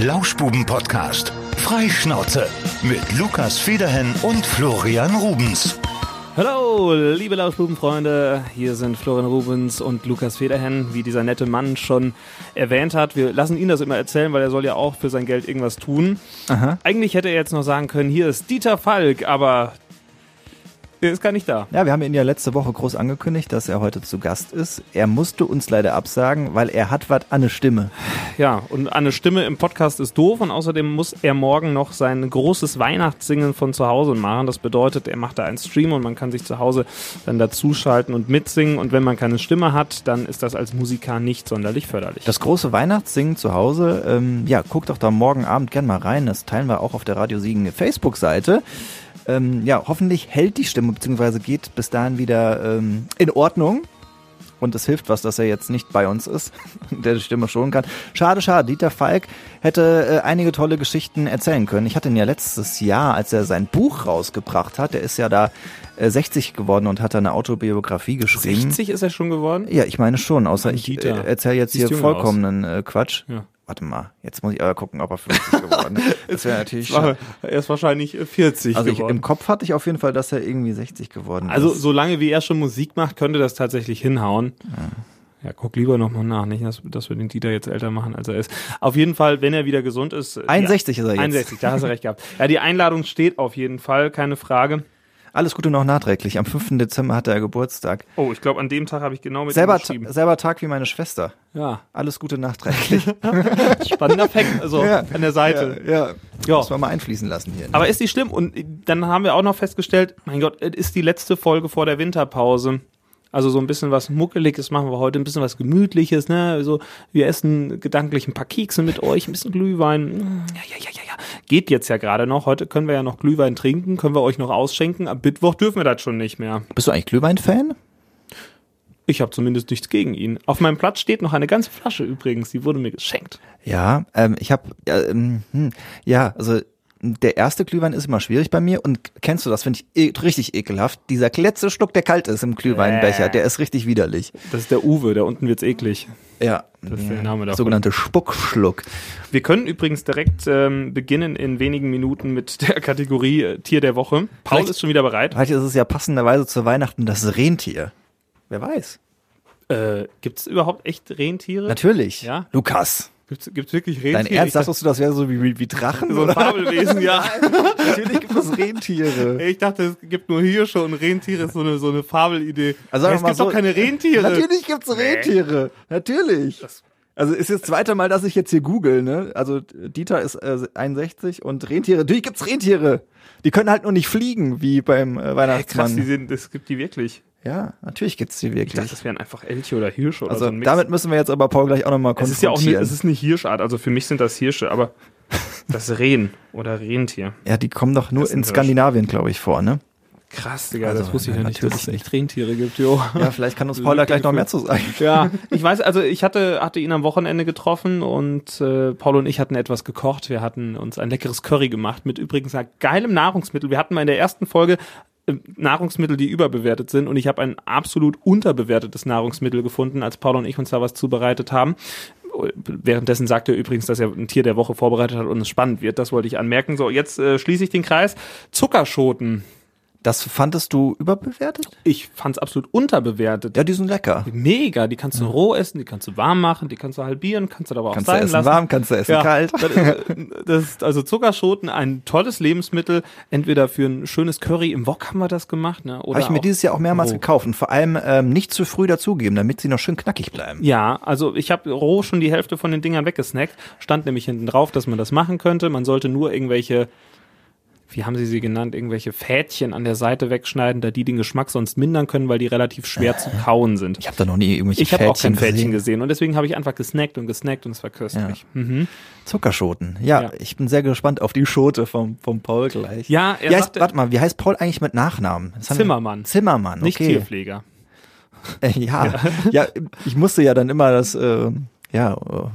Lauschbuben-Podcast. Freischnauze. Mit Lukas Federhen und Florian Rubens. Hallo, liebe Lauschbubenfreunde. Hier sind Florian Rubens und Lukas Federhen, wie dieser nette Mann schon erwähnt hat. Wir lassen ihn das immer erzählen, weil er soll ja auch für sein Geld irgendwas tun. Aha. Eigentlich hätte er jetzt noch sagen können, hier ist Dieter Falk, aber er ist gar nicht da. Ja, wir haben ihn ja letzte Woche groß angekündigt, dass er heute zu Gast ist. Er musste uns leider absagen, weil er hat was an der Stimme. Ja, und eine Stimme im Podcast ist doof und außerdem muss er morgen noch sein großes Weihnachtssingen von zu Hause machen. Das bedeutet, er macht da einen Stream und man kann sich zu Hause dann dazuschalten und mitsingen. Und wenn man keine Stimme hat, dann ist das als Musiker nicht sonderlich förderlich. Das große Weihnachtssingen zu Hause, ähm, ja, guckt doch da morgen Abend gern mal rein. Das teilen wir auch auf der Radio Siegen Facebook-Seite. Ähm, ja, hoffentlich hält die Stimme, beziehungsweise geht bis dahin wieder ähm, in Ordnung. Und es hilft was, dass er jetzt nicht bei uns ist, der die Stimme schonen kann. Schade, schade. Dieter Falk hätte äh, einige tolle Geschichten erzählen können. Ich hatte ihn ja letztes Jahr, als er sein Buch rausgebracht hat, der ist ja da äh, 60 geworden und hat da eine Autobiografie geschrieben. 60 ist er schon geworden? Ja, ich meine schon, außer ich äh, erzähle jetzt Siehst hier vollkommenen äh, Quatsch. Ja. Warte mal, jetzt muss ich aber gucken, ob er 50 geworden ist. Das wäre natürlich schade. Er ist wahrscheinlich 40 Also ich, geworden. im Kopf hatte ich auf jeden Fall, dass er irgendwie 60 geworden Also ist. solange wie er schon Musik macht, könnte das tatsächlich hinhauen. Ja, guck lieber nochmal nach, nicht, dass, dass wir den Dieter jetzt älter machen, als er ist. Auf jeden Fall, wenn er wieder gesund ist. die- 61 ist er jetzt. 61, da hast du recht gehabt. Ja, die Einladung steht auf jeden Fall, keine Frage. Alles Gute noch nachträglich. Am 5. Dezember hat er Geburtstag. Oh, ich glaube, an dem Tag habe ich genau mit Selber, ihm geschrieben. selber Tag wie meine Schwester. Ja, Alles Gute nachträglich. spannender Fact, also Ja. an der Seite. ja, ja. Ja. Muss man mal einfließen lassen hier. ne? Aber ist die schlimm? Und dann haben wir auch noch festgestellt, mein Gott, es ist die letzte Folge vor der Winterpause. Also so ein bisschen was Muckeliges machen wir heute, ein bisschen was Gemütliches, ne? Also wir essen gedanklich ein paar Kekse mit euch, ein bisschen Glühwein. Ja, ja, ja, ja, ja. Geht jetzt ja gerade noch. Heute können wir ja noch Glühwein trinken, können wir euch noch ausschenken. Am Mittwoch dürfen wir das schon nicht mehr. Bist du eigentlich Glühwein-Fan? Ich habe zumindest nichts gegen ihn. Auf meinem Platz steht noch eine ganze Flasche übrigens, die wurde mir geschenkt. Ja, ähm, ich habe, ja, ähm, hm, ja, also der erste Glühwein ist immer schwierig bei mir und kennst du das, finde ich e richtig ekelhaft. Dieser letzte Schluck, der kalt ist im Glühweinbecher, Äh. der ist richtig widerlich. Das ist der Uwe, da unten wird's eklig. Ja, Das ist der Name davon. sogenannte Spuckschluck. Wir können übrigens direkt ähm, beginnen in wenigen Minuten mit der Kategorie äh, Tier der Woche. Paul Vielleicht- ist schon wieder bereit. Heute ist es ja passenderweise zu Weihnachten das Rentier. Wer weiß? Äh, Gibt es überhaupt echt Rentiere? Natürlich. Ja? Lukas. Gibt es wirklich Rentiere? Dein Ernst, Ich dachte, dachtest du, das wäre so wie, wie, Drachen? so ein? Fabelwesen, ja. Natürlich gibt es Rentiere. Ich dachte, es gibt nur Hirsche und Rentiere ist so eine, so eine Fabelidee. Also es gibt doch so- keine Rentiere. Natürlich gibt es Rentiere. Natürlich. Also ist jetzt das zweite Mal, dass ich jetzt hier google, ne? Also Dieter ist äh, 61 und Rentiere. Natürlich gibt's Rentiere. Die können halt nur nicht fliegen, wie beim äh, Hey, Weihnachtsmann. krass, die sind, es gibt die wirklich. Ja, natürlich gibt's die Ich wirklich. dachte, das wären einfach Elche oder Hirsche oder also so Mix. damit müssen wir jetzt aber Paul gleich auch nochmal es ist ja auch konfrontieren. eine, es ist eine Hirschart, also für mich sind das Hirsche, aber das Rehen oder Rentier. ja, die kommen doch nur in. Skandinavien, glaube ich, vor, ne? Krass, Digga, Also, das wusste ich ja, nicht, dass es echt Rentiere gibt, jo. Ja, vielleicht kann uns Paul da gleich noch mehr zu sagen. Ja, ich weiß, also ich hatte, hatte ihn am Wochenende getroffen und äh, Paul und ich hatten etwas gekocht. Wir hatten uns ein leckeres Curry gemacht mit übrigens geilem Nahrungsmittel. Wir hatten mal in der ersten Folge Nahrungsmittel, die überbewertet sind und ich habe ein absolut unterbewertetes Nahrungsmittel gefunden, als Paul und ich uns da was zubereitet haben. Währenddessen sagt er übrigens, dass er ein Tier der Woche vorbereitet hat und es spannend wird. Das wollte ich anmerken. So, jetzt äh, schließe ich den Kreis. Zuckerschoten. Das fandest du überbewertet? Ich fand es absolut unterbewertet. Ja, die sind lecker. Mega, die kannst du roh essen, die kannst du warm machen, die kannst du halbieren, kannst du aber auch Kannst du sein essen lassen. warm, kannst du essen Ja, kalt. Das ist, das ist also Zuckerschoten, ein tolles Lebensmittel. Entweder für ein schönes Curry im Wok haben wir das gemacht, ne? Habe ich mir dieses Jahr auch mehrmals roh. gekauft und vor allem ähm, nicht zu früh dazugeben, damit sie noch schön knackig bleiben. Ja, also ich habe roh schon die Hälfte von den Dingern weggesnackt. Stand nämlich hinten drauf, dass man das machen könnte. Man sollte nur irgendwelche, wie haben sie sie genannt, irgendwelche Fädchen an der Seite wegschneiden, da die den Geschmack sonst mindern können, weil die relativ schwer zu kauen sind. Ich habe da noch nie irgendwelche Ich habe auch kein Fädchen Fädchen gesehen. gesehen und deswegen habe ich einfach gesnackt und gesnackt und es war köstlich. Mhm. Zuckerschoten. Ja, Ja. ich bin sehr gespannt auf die Schote vom, vom Paul gleich. Ja, er wie heißt, warte mal, wie heißt Paul eigentlich mit Nachnamen? Das Zimmermann. Zimmermann, Nicht okay. Tierpfleger. Äh, ja. ja, ich musste ja dann immer das, äh, ja, äh,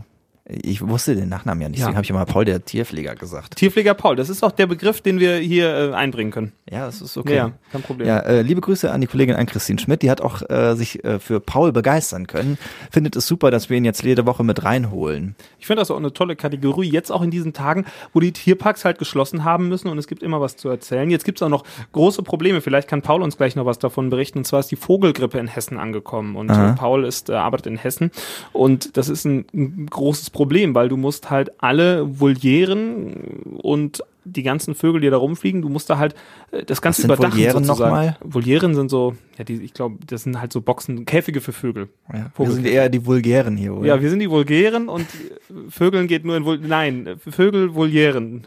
Ich wusste den Nachnamen ja nicht, Ja. deswegen habe ich immer Paul der Tierpfleger gesagt. Tierpfleger Paul, das ist auch der Begriff, den wir hier äh, einbringen können. Ja, das ist okay. Ja, kein Problem. Ja, äh, liebe Grüße an die Kollegin Ann-Christine Schmidt, die hat auch äh, sich äh, für Paul begeistern können. Findet es super, dass wir ihn jetzt jede Woche mit reinholen. Ich finde das auch eine tolle Kategorie. Jetzt auch in diesen Tagen, wo die Tierparks halt geschlossen haben müssen und es gibt immer was zu erzählen. Jetzt gibt es auch noch große Probleme. Vielleicht kann Paul uns gleich noch was davon berichten. Und zwar ist die Vogelgrippe in Hessen angekommen. Und Aha. äh, Paul ist, äh, arbeitet in Hessen. Und das ist ein, ein großes Problem, weil du musst halt alle Volieren und die ganzen Vögel, die da rumfliegen, du musst da halt äh, das Ganze überdachen Volieren sozusagen. nochmal? Volieren sind so, ja, die, ich glaube, das sind halt so Boxen, Käfige für Vögel. Ja, wir sind eher die Vulgären hier, oder? Ja, wir sind die Vulgären und äh, Vögeln geht nur in Vul Nein, Vögel Volieren.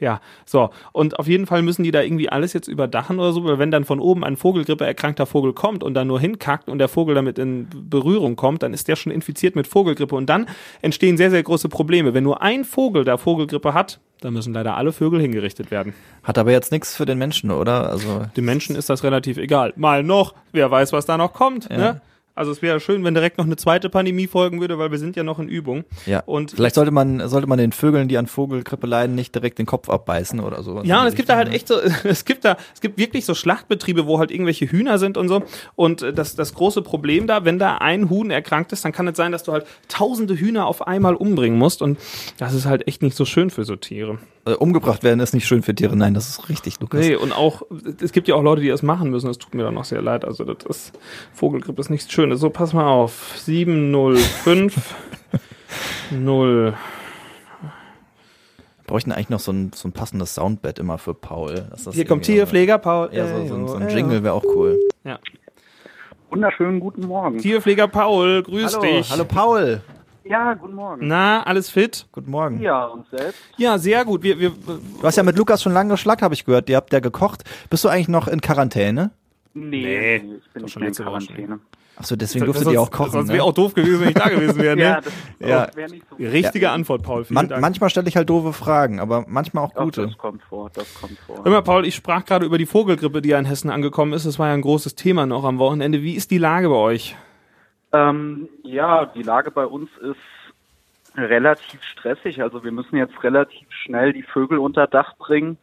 Ja, so. Und auf jeden Fall müssen die da irgendwie alles jetzt überdachen oder so, weil wenn dann von oben ein Vogelgrippe erkrankter Vogel kommt und dann nur hinkackt und der Vogel damit in Berührung kommt, dann ist der schon infiziert mit Vogelgrippe und dann entstehen sehr, sehr große Probleme. Wenn nur ein Vogel da Vogelgrippe hat, dann müssen leider alle Vögel hingerichtet werden. Hat aber jetzt nichts für den Menschen, oder? Also Den Menschen ist das relativ egal. Mal noch, wer weiß, was da noch kommt. Ja. Ne? Also es wäre schön, wenn direkt noch eine zweite Pandemie folgen würde, weil wir sind ja noch in Übung. ja. Und Vielleicht sollte man sollte man den Vögeln, die an Vogelgrippe leiden, nicht direkt den Kopf abbeißen oder so. Ja, und es gibt da halt echt so, es gibt da, es gibt wirklich so Schlachtbetriebe, wo halt irgendwelche Hühner sind und so. Und äh, das, das große Problem da, wenn da ein Huhn erkrankt ist, dann kann es sein, dass du halt tausende Hühner auf einmal umbringen musst. Und das ist halt echt nicht so schön für so Tiere. Äh, umgebracht werden ist nicht schön für Tiere. Nein, das ist richtig, Lukas. Nee, und auch, es gibt ja auch Leute, die das machen müssen. Das tut mir dann noch sehr leid. Also, das ist, Vogelgrippe ist nichts Schönes. So, pass mal auf. 705 0. Wir bräuchten eigentlich noch so ein, so ein passendes Soundbed immer für Paul. Hier kommt Tierpfleger Paul. Ja, so, so, ein- so ein Jingle wäre auch cool. Ja. Wunderschönen guten Morgen. Tierpfleger Paul, grüß Hallo, dich. hallo Paul. Ja, guten Morgen. Na, alles fit? Guten Morgen. Ja, und selbst? Ja, sehr gut. Wir, wir, Du hast ja mit Lukas schon lange geschlackt, habe ich gehört. Ihr habt ja gekocht. Bist du eigentlich noch in Quarantäne? Nee, Nee, ich bin nicht schon mehr in. Quarantäne. Achso, deswegen durftet ihr auch kochen. Sonst ne? wäre auch doof gewesen, wenn ich da gewesen wäre. Ne? Ja, das, Ja. das wäre nicht so. Richtige Antwort, Paul. Vielen Man, Dank. manchmal stelle ich halt doofe Fragen, aber manchmal auch Doch, gute. das kommt vor, das kommt vor. Hör mal, Paul, ich sprach gerade über die Vogelgrippe, die ja in Hessen angekommen ist. Das war ja ein großes Thema noch am Wochenende. Wie ist die Lage bei euch? Ähm, ja, die Lage bei uns ist relativ stressig. Also wir müssen jetzt relativ schnell die Vögel unter Dach bringen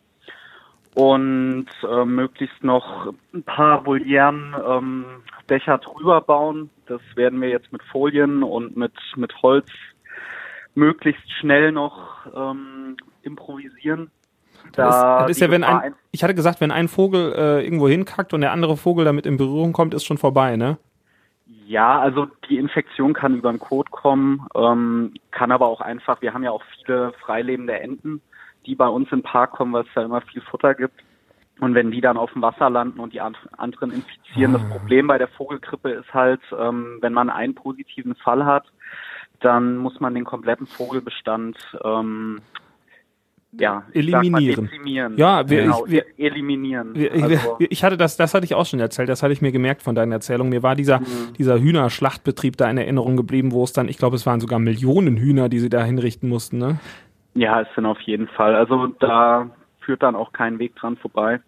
und äh, möglichst noch ein paar Volieren ähm, Dächer drüber bauen. Das werden wir jetzt mit Folien und mit, mit Holz möglichst schnell noch ähm, improvisieren. Da das ist die ja, wenn ein, ich hatte gesagt, wenn ein Vogel äh, irgendwo hinkackt und der andere Vogel damit in Berührung kommt, ist schon vorbei, ne? Ja, also die Infektion kann über den Kot kommen, ähm, kann aber auch einfach, wir haben ja auch viele freilebende Enten, die bei uns im Park kommen, weil es da immer viel Futter gibt. Und wenn die dann auf dem Wasser landen und die an- anderen infizieren, das Problem bei der Vogelgrippe ist halt, ähm, wenn man einen positiven Fall hat, dann muss man den kompletten Vogelbestand ähm, ja, mal, Eliminieren. dezimieren. Ja, wir- genau, ich- wir- eliminieren. Wir- also, Ich hatte das, das hatte ich auch schon erzählt, das hatte ich mir gemerkt von deinen Erzählungen. Mir war dieser, Mhm. dieser Hühnerschlachtbetrieb da in Erinnerung geblieben, wo es dann, ich glaube, es waren sogar Millionen Hühner, die sie da hinrichten mussten, ne? Ja, es sind auf jeden Fall. Also da führt dann auch kein Weg dran vorbei.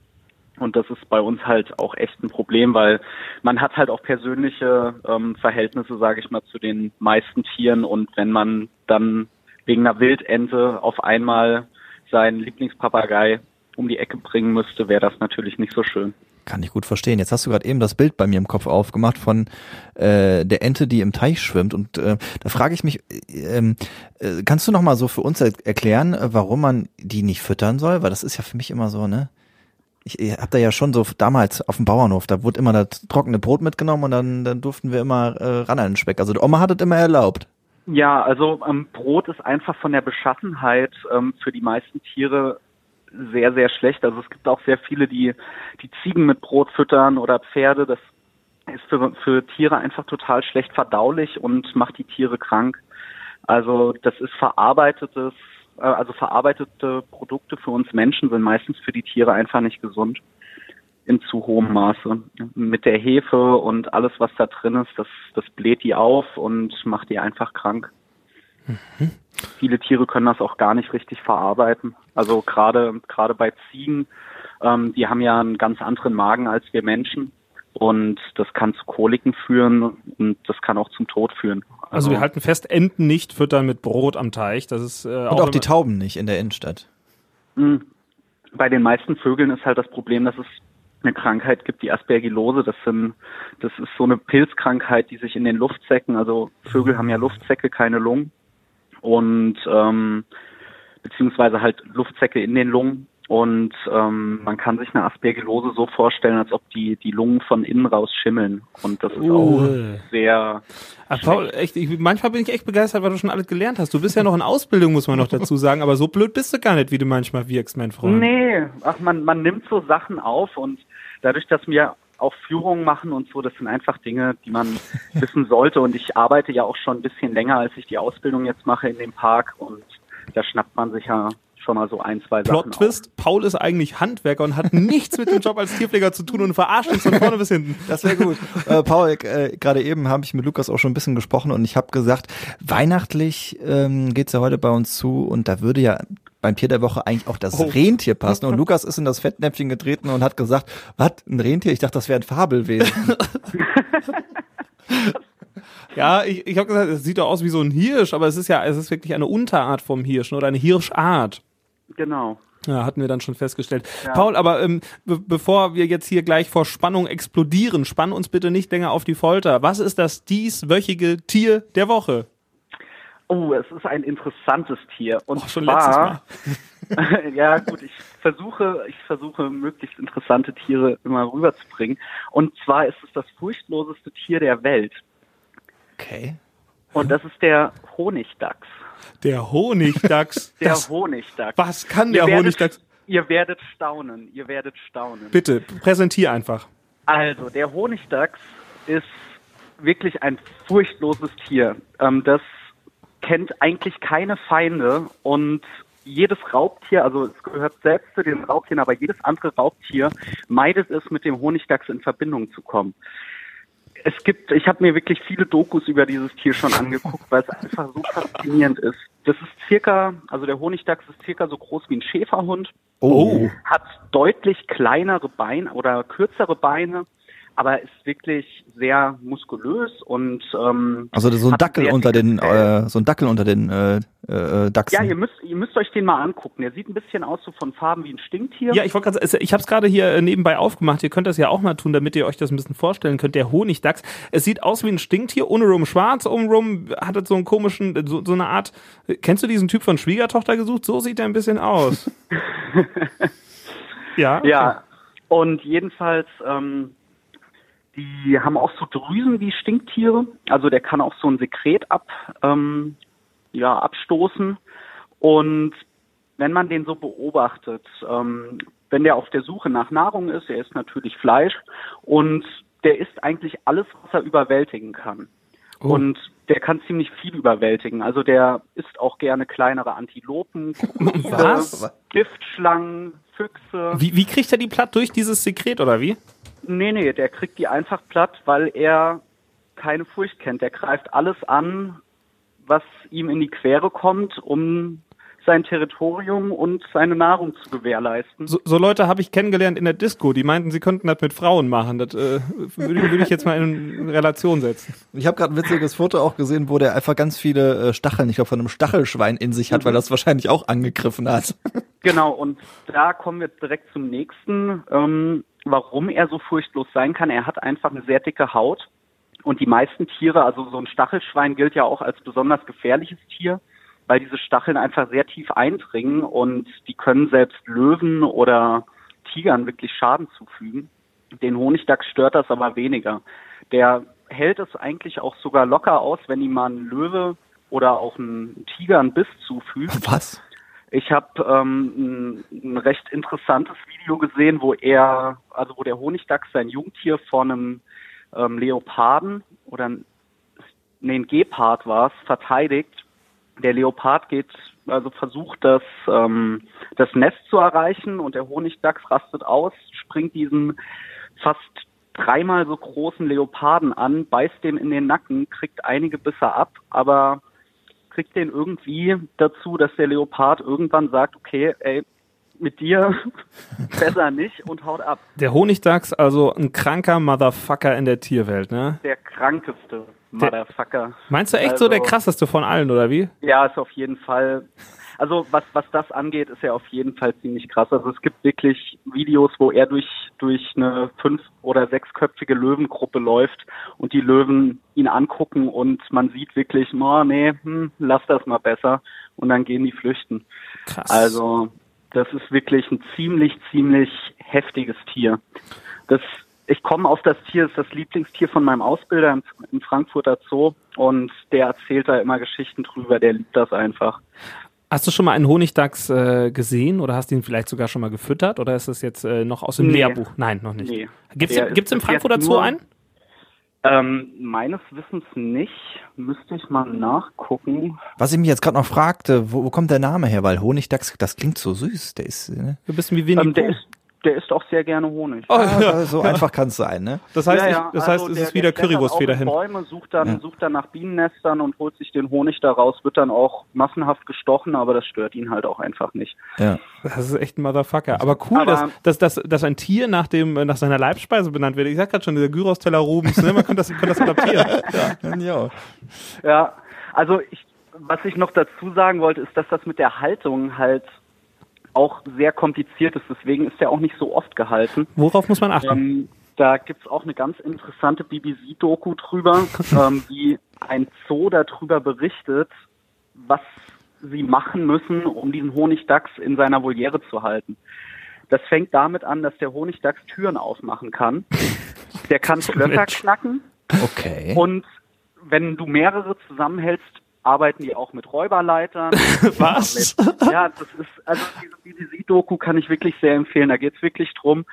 Und das ist bei uns halt auch echt ein Problem, weil man hat halt auch persönliche ähm, Verhältnisse, sage ich mal, zu den meisten Tieren. Und wenn man dann wegen einer Wildente auf einmal seinen Lieblingspapagei um die Ecke bringen müsste, wäre das natürlich nicht so schön. Kann ich gut verstehen. Jetzt hast du gerade eben das Bild bei mir im Kopf aufgemacht von äh, der Ente, die im Teich schwimmt. Und äh, da frage ich mich, äh, ähm, äh, kannst du noch mal so für uns er erklären, äh, warum man die nicht füttern soll? Weil das ist ja für mich immer so, ne? Ich, ich hab da ja schon so damals auf dem Bauernhof, da wurde immer das trockene Brot mitgenommen und dann, dann durften wir immer äh, ran an den Speck. Also die Oma hat es immer erlaubt. Ja, also ähm, Brot ist einfach von der Beschaffenheit ähm, für die meisten Tiere sehr, sehr schlecht. Also es gibt auch sehr viele, die die Ziegen mit Brot füttern oder Pferde. Das ist für, für Tiere einfach total schlecht verdaulich und macht die Tiere krank. Also das ist verarbeitetes, äh, also verarbeitete Produkte für uns Menschen sind meistens für die Tiere einfach nicht gesund in zu hohem Maße. Mit der Hefe und alles, was da drin ist, das, das bläht die auf und macht die einfach krank. Viele Tiere können das auch gar nicht richtig verarbeiten. Also gerade gerade bei Ziegen, ähm, die haben ja einen ganz anderen Magen als wir Menschen und das kann zu Koliken führen und das kann auch zum Tod führen. Also wir halten fest, Enten nicht füttern mit Brot am Teich. Das ist äh, Und auch, auch die Tauben nicht in der Innenstadt. Mh, Bei den meisten Vögeln ist halt das Problem, dass es eine Krankheit gibt, die Aspergillose. Das sind, das ist so eine Pilzkrankheit, die sich in den Luftsäcken, also Vögel haben ja Luftsäcke, keine Lungen. Und ähm, beziehungsweise halt Luftsäcke in den Lungen. Und ähm, man kann sich eine Aspergillose so vorstellen, als ob die, die Lungen von innen raus schimmeln. Und das ist Uh. auch sehr Ach, Paul, echt, ich, manchmal bin ich echt begeistert, weil du schon alles gelernt hast. Du bist ja noch in Ausbildung, muss man noch dazu sagen, aber so blöd bist du gar nicht, wie du manchmal wirkst, mein Freund. Nee, ach man, man nimmt so Sachen auf und dadurch, dass wir auch Führungen machen und so, das sind einfach Dinge, die man wissen sollte. Und ich arbeite ja auch schon ein bisschen länger, als ich die Ausbildung jetzt mache in dem Park und da schnappt man sich ja schon mal so ein, zwei Sachen Plot Twist, Paul ist eigentlich Handwerker und hat nichts mit dem Job als Tierpfleger zu tun und verarscht uns von vorne bis hinten. Das wäre gut. äh, Paul, äh, gerade eben habe ich mit Lukas auch schon ein bisschen gesprochen und ich habe gesagt, weihnachtlich ähm, geht's ja heute bei uns zu und da würde ja beim Tier der Woche eigentlich auch das Oh. Rentier passen. Und Lukas ist in das Fettnäpfchen getreten und hat gesagt, was, ein Rentier? Ich dachte, das wäre ein Fabelwesen. Ja, ich, ich habe gesagt, es sieht doch aus wie so ein Hirsch, aber es ist ja, es ist wirklich eine Unterart vom Hirschen oder eine Hirschart. Genau. Ja, hatten wir dann schon festgestellt. Paul, aber ähm, be bevor wir jetzt hier gleich vor Spannung explodieren, spann uns bitte nicht länger auf die Folter. Was ist das dieswöchige Tier der Woche? Oh, es ist ein interessantes Tier. Und Oh, schon zwar, ja gut, ich versuche, ich versuche möglichst interessante Tiere immer rüberzubringen. Und zwar ist es das furchtloseste Tier der Welt. Okay. Und das ist der Honigdachs. Der Honigdachs. Der das, Honigdachs. was kann Ihr der werdet- Honigdachs? Ihr werdet staunen, ihr werdet staunen. Bitte, präsentier einfach. Also, der Honigdachs ist wirklich ein furchtloses Tier. Ähm, das kennt eigentlich keine Feinde und jedes Raubtier, also es gehört selbst zu den Raubtieren, aber jedes andere Raubtier meidet es, mit dem Honigdachs in Verbindung zu kommen. Es gibt, ich habe mir wirklich viele Dokus über dieses Tier schon angeguckt, weil es einfach so faszinierend ist. Das ist circa, also der Honigdachs ist circa so groß wie ein Schäferhund Oh. hat deutlich kleinere Beine oder kürzere Beine, aber ist wirklich sehr muskulös und ähm, Also so ein hat Dackel unter den, äh, so ein Dackel unter den äh, äh, Dachsen. ja, ihr müsst ihr müsst euch den mal angucken. Der sieht ein bisschen aus so von Farben wie ein Stinktier. Ja, ich wollte gerade sagen, ich habe es gerade hier äh, nebenbei aufgemacht. Ihr könnt das ja auch mal tun, damit ihr euch das ein bisschen vorstellen könnt. Der Honigdachs. Es sieht aus wie ein Stinktier, ohne rum schwarz, umrum hat es so einen komischen, so, so eine Art. Kennst du diesen Typ von Schwiegertochter gesucht? So sieht er ein bisschen aus. ja. okay. Ja, und jedenfalls, ähm, die haben auch so Drüsen wie Stinktiere. Also der kann auch so ein Sekret ab, ähm, ja, abstoßen. Und wenn man den so beobachtet, ähm, wenn der auf der Suche nach Nahrung ist, er isst natürlich Fleisch und der isst eigentlich alles, was er überwältigen kann. Oh. Und der kann ziemlich viel überwältigen. Also der isst auch gerne kleinere Antilopen, Krokodile? Giftschlangen, Füchse. Wie, wie kriegt er die platt durch dieses Sekret oder wie? Nee, nee, der kriegt die einfach platt, weil er keine Furcht kennt. Der greift alles an, was ihm in die Quere kommt, um sein Territorium und seine Nahrung zu gewährleisten. So, so Leute habe ich kennengelernt in der Disco, die meinten, sie könnten das mit Frauen machen. Das äh, würde, würde ich jetzt mal in Relation setzen. Ich habe gerade ein witziges Foto auch gesehen, wo der einfach ganz viele äh, Stacheln, ich glaube von einem Stachelschwein in sich hat, weil das wahrscheinlich auch angegriffen hat. Genau, und da kommen wir direkt zum nächsten, ähm, warum er so furchtlos sein kann. Er hat einfach eine sehr dicke Haut. Und die meisten Tiere, also so ein Stachelschwein gilt ja auch als besonders gefährliches Tier, weil diese Stacheln einfach sehr tief eindringen und die können selbst Löwen oder Tigern wirklich Schaden zufügen. Den Honigdachs stört das aber weniger. Der hält es eigentlich auch sogar locker aus, wenn ihm mal ein Löwe oder auch ein Tiger einen Biss zufügt. Was? Ich habe ähm, ein, ein recht interessantes Video gesehen, wo er, also wo der Honigdachs sein Jungtier vor einem ähm, Leoparden oder ein, nee, ein Gepard war es, verteidigt. Der Leopard geht, also versucht das, ähm, das Nest zu erreichen und der Honigdachs rastet aus, springt diesen fast dreimal so großen Leoparden an, beißt den in den Nacken, kriegt einige Bisse ab, aber kriegt den irgendwie dazu, dass der Leopard irgendwann sagt, okay, ey, mit dir besser nicht und haut ab. Der Honigdachs, also ein kranker Motherfucker in der Tierwelt, ne? Der krankeste Motherfucker. Meinst du echt also, so der krasseste von allen, oder wie? Ja, ist auf jeden Fall. Also was, was das angeht, ist er auf jeden Fall ziemlich krass. Also es gibt wirklich Videos, wo er durch, durch eine fünf- oder sechsköpfige Löwengruppe läuft und die Löwen ihn angucken und man sieht wirklich, oh, nee, hm, lass das mal besser und dann gehen die flüchten. Krass. Also das ist wirklich ein ziemlich, ziemlich heftiges Tier. Das, ich komme auf das Tier, ist das Lieblingstier von meinem Ausbilder im, im Frankfurter Zoo und der erzählt da immer Geschichten drüber, der liebt das einfach. Hast du schon mal einen Honigdachs äh, gesehen oder hast du ihn vielleicht sogar schon mal gefüttert oder ist das jetzt äh, noch aus dem nee. Lehrbuch? Nein, noch nicht. Nee. Gibt's, gibt's im Frankfurter Zoo einen? Ähm, meines Wissens nicht. Müsste ich mal nachgucken. Was ich mich jetzt gerade noch fragte, wo, wo, kommt der Name her? Weil Honigdachs, das klingt so süß. Der ist, ne? Du bist wie Winnie ähm, der, ist, der isst auch sehr gerne Honig. Oh, ja. So einfach kann es sein, ne? Das heißt, ja, ja. Ich, das heißt, also es der, ist wieder Currywurstfeder hin. Bäume, sucht dann, ja. sucht dann nach Bienennestern und holt sich den Honig daraus, wird dann auch massenhaft gestochen, aber das stört ihn halt auch einfach nicht. Ja. Das ist echt ein Motherfucker. Aber cool, aber, dass, dass, dass, dass ein Tier nach dem, nach seiner Leibspeise benannt wird. Ich sag gerade schon, dieser Gyros-Teller Rubens, ne? Man kann das, kann das adaptieren. ja. ja, also ich, was ich noch dazu sagen wollte, ist, dass das mit der Haltung halt auch sehr kompliziert ist. Deswegen ist er auch nicht so oft gehalten. Worauf muss man achten? Ähm, da gibt's auch eine ganz interessante BBC-Doku drüber, ähm, wie ein Zoo darüber berichtet, was sie machen müssen, um diesen Honigdachs in seiner Voliere zu halten. Das fängt damit an, dass der Honigdachs Türen aufmachen kann. Der kann Schlösser knacken. Okay. Und wenn du mehrere zusammenhältst, arbeiten die auch mit Räuberleitern. Was? Mit, ja, das ist, also diese BBC-Doku kann ich wirklich sehr empfehlen. Da geht es wirklich drum,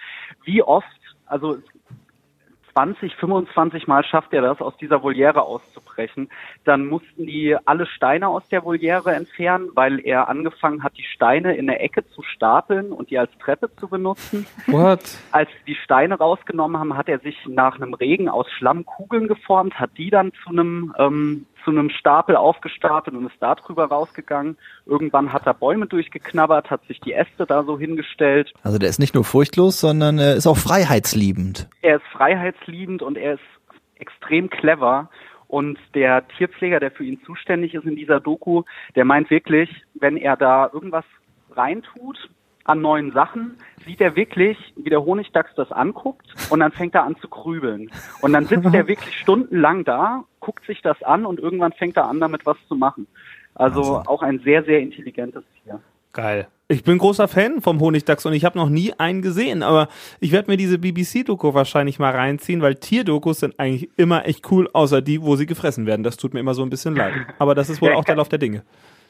wie oft, also 20, 25 Mal schafft er das, aus dieser Voliere auszubrechen. Dann mussten die alle Steine aus der Voliere entfernen, weil er angefangen hat, die Steine in der Ecke zu stapeln und die als Treppe zu benutzen. What? Als die Steine rausgenommen haben, hat er sich nach einem Regen aus Schlammkugeln geformt, hat die dann zu einem ähm, zu einem Stapel aufgestapelt und ist da drüber rausgegangen. Irgendwann hat er Bäume durchgeknabbert, hat sich die Äste da so hingestellt. Also der ist nicht nur furchtlos, sondern er ist auch freiheitsliebend. Er ist freiheitsliebend und er ist extrem clever. Und der Tierpfleger, der für ihn zuständig ist in dieser Doku, der meint wirklich, wenn er da irgendwas reintut, an neuen Sachen, sieht er wirklich, wie der Honigdachs das anguckt und dann fängt er an zu grübeln. Und dann sitzt er wirklich stundenlang da, guckt sich das an und irgendwann fängt er an, damit was zu machen. Also Wahnsinn. auch ein sehr, sehr intelligentes Tier. Geil. Ich bin großer Fan vom Honigdachs und ich habe noch nie einen gesehen, aber ich werde mir diese BBC-Doku wahrscheinlich mal reinziehen, weil Tierdokus sind eigentlich immer echt cool, außer die, wo sie gefressen werden. Das tut mir immer so ein bisschen leid. Aber das ist wohl auch der Lauf der Dinge.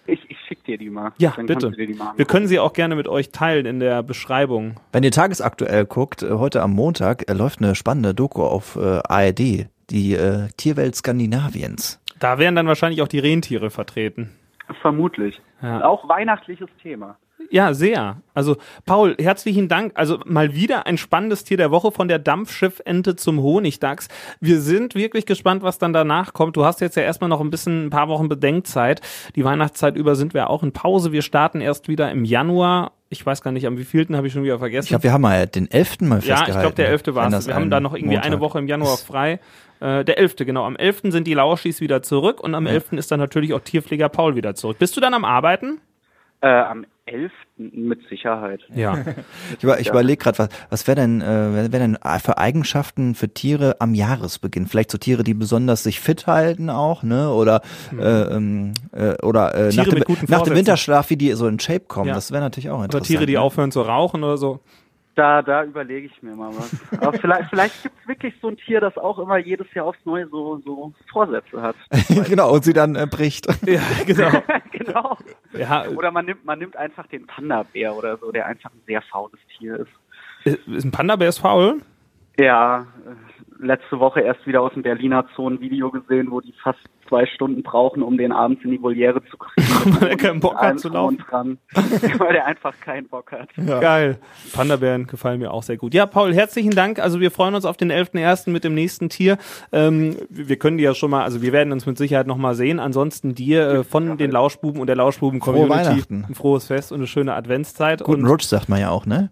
Ich, ich schicke dir die mal. Ja, Dann bitte. Wir können sie auch gerne mit euch teilen in der Beschreibung. Wenn ihr tagesaktuell guckt, äh, heute am Montag äh, läuft eine spannende Doku auf äh, ARD, die äh, Tierwelt Skandinaviens. Da wären dann wahrscheinlich auch die Rentiere vertreten. Vermutlich. Ja. Auch weihnachtliches Thema. Ja, sehr. Also, Paul, herzlichen Dank. Also mal wieder ein spannendes Tier der Woche von der Dampfschiffente zum Honigdachs. Wir sind wirklich gespannt, was dann danach kommt. Du hast jetzt ja erstmal noch ein bisschen, ein paar Wochen Bedenkzeit. Die Weihnachtszeit über sind wir auch in Pause. Wir starten erst wieder im Januar. Ich weiß gar nicht, am wievielten habe ich schon wieder vergessen. Ich glaube, wir haben mal den 11. mal festgehalten. Ja, ich glaube, der 11. war es. Wir haben da noch irgendwie Montag. eine Woche im Januar frei. Äh, der 11. genau. Am 11. sind die Lauschis wieder zurück und am ja. 11. ist dann natürlich auch Tierpfleger Paul wieder zurück. Bist du dann am Arbeiten? Äh, am 11. mit Sicherheit. Ja. ich, über, ich ja. überlege gerade, was, was wäre denn, äh, wär denn für Eigenschaften für Tiere am Jahresbeginn? Vielleicht so Tiere, die besonders sich fit halten auch, ne? Oder mhm. äh, ähm, äh, oder äh, nach, dem, nach dem Winterschlaf, wie die so in Shape kommen. Ja. Das wäre natürlich auch interessant. Oder Tiere, die ne? aufhören zu rauchen oder so. Da, da überlege ich mir mal was. Aber vielleicht, vielleicht gibt es wirklich so ein Tier, das auch immer jedes Jahr aufs Neue so, so Vorsätze hat. genau, und sie dann äh, bricht. ja, genau. genau. Ja. Oder man nimmt, man nimmt einfach den Panda-Bär oder so, der einfach ein sehr faules Tier ist. Ist ein Panda-Bär ist faul? Ja, äh, letzte Woche erst wieder aus dem Berliner Zoo ein Video gesehen, wo die fast zwei Stunden brauchen, um den abends in die Voliere zu kriegen. Weil er keinen Bock hat zu laufen. Dran, weil er einfach keinen Bock hat. Geil. Panda-Bären gefallen mir auch sehr gut. Ja, Paul, herzlichen Dank. Also wir freuen uns auf den 11.01. mit dem nächsten Tier. Ähm, wir können die ja schon mal, also wir werden uns mit Sicherheit noch mal sehen. Ansonsten dir äh, von den Lauschbuben und der Lauschbuben-Community Weihnachten. ein frohes Fest und eine schöne Adventszeit. Guten und Rutsch, sagt man ja auch, ne?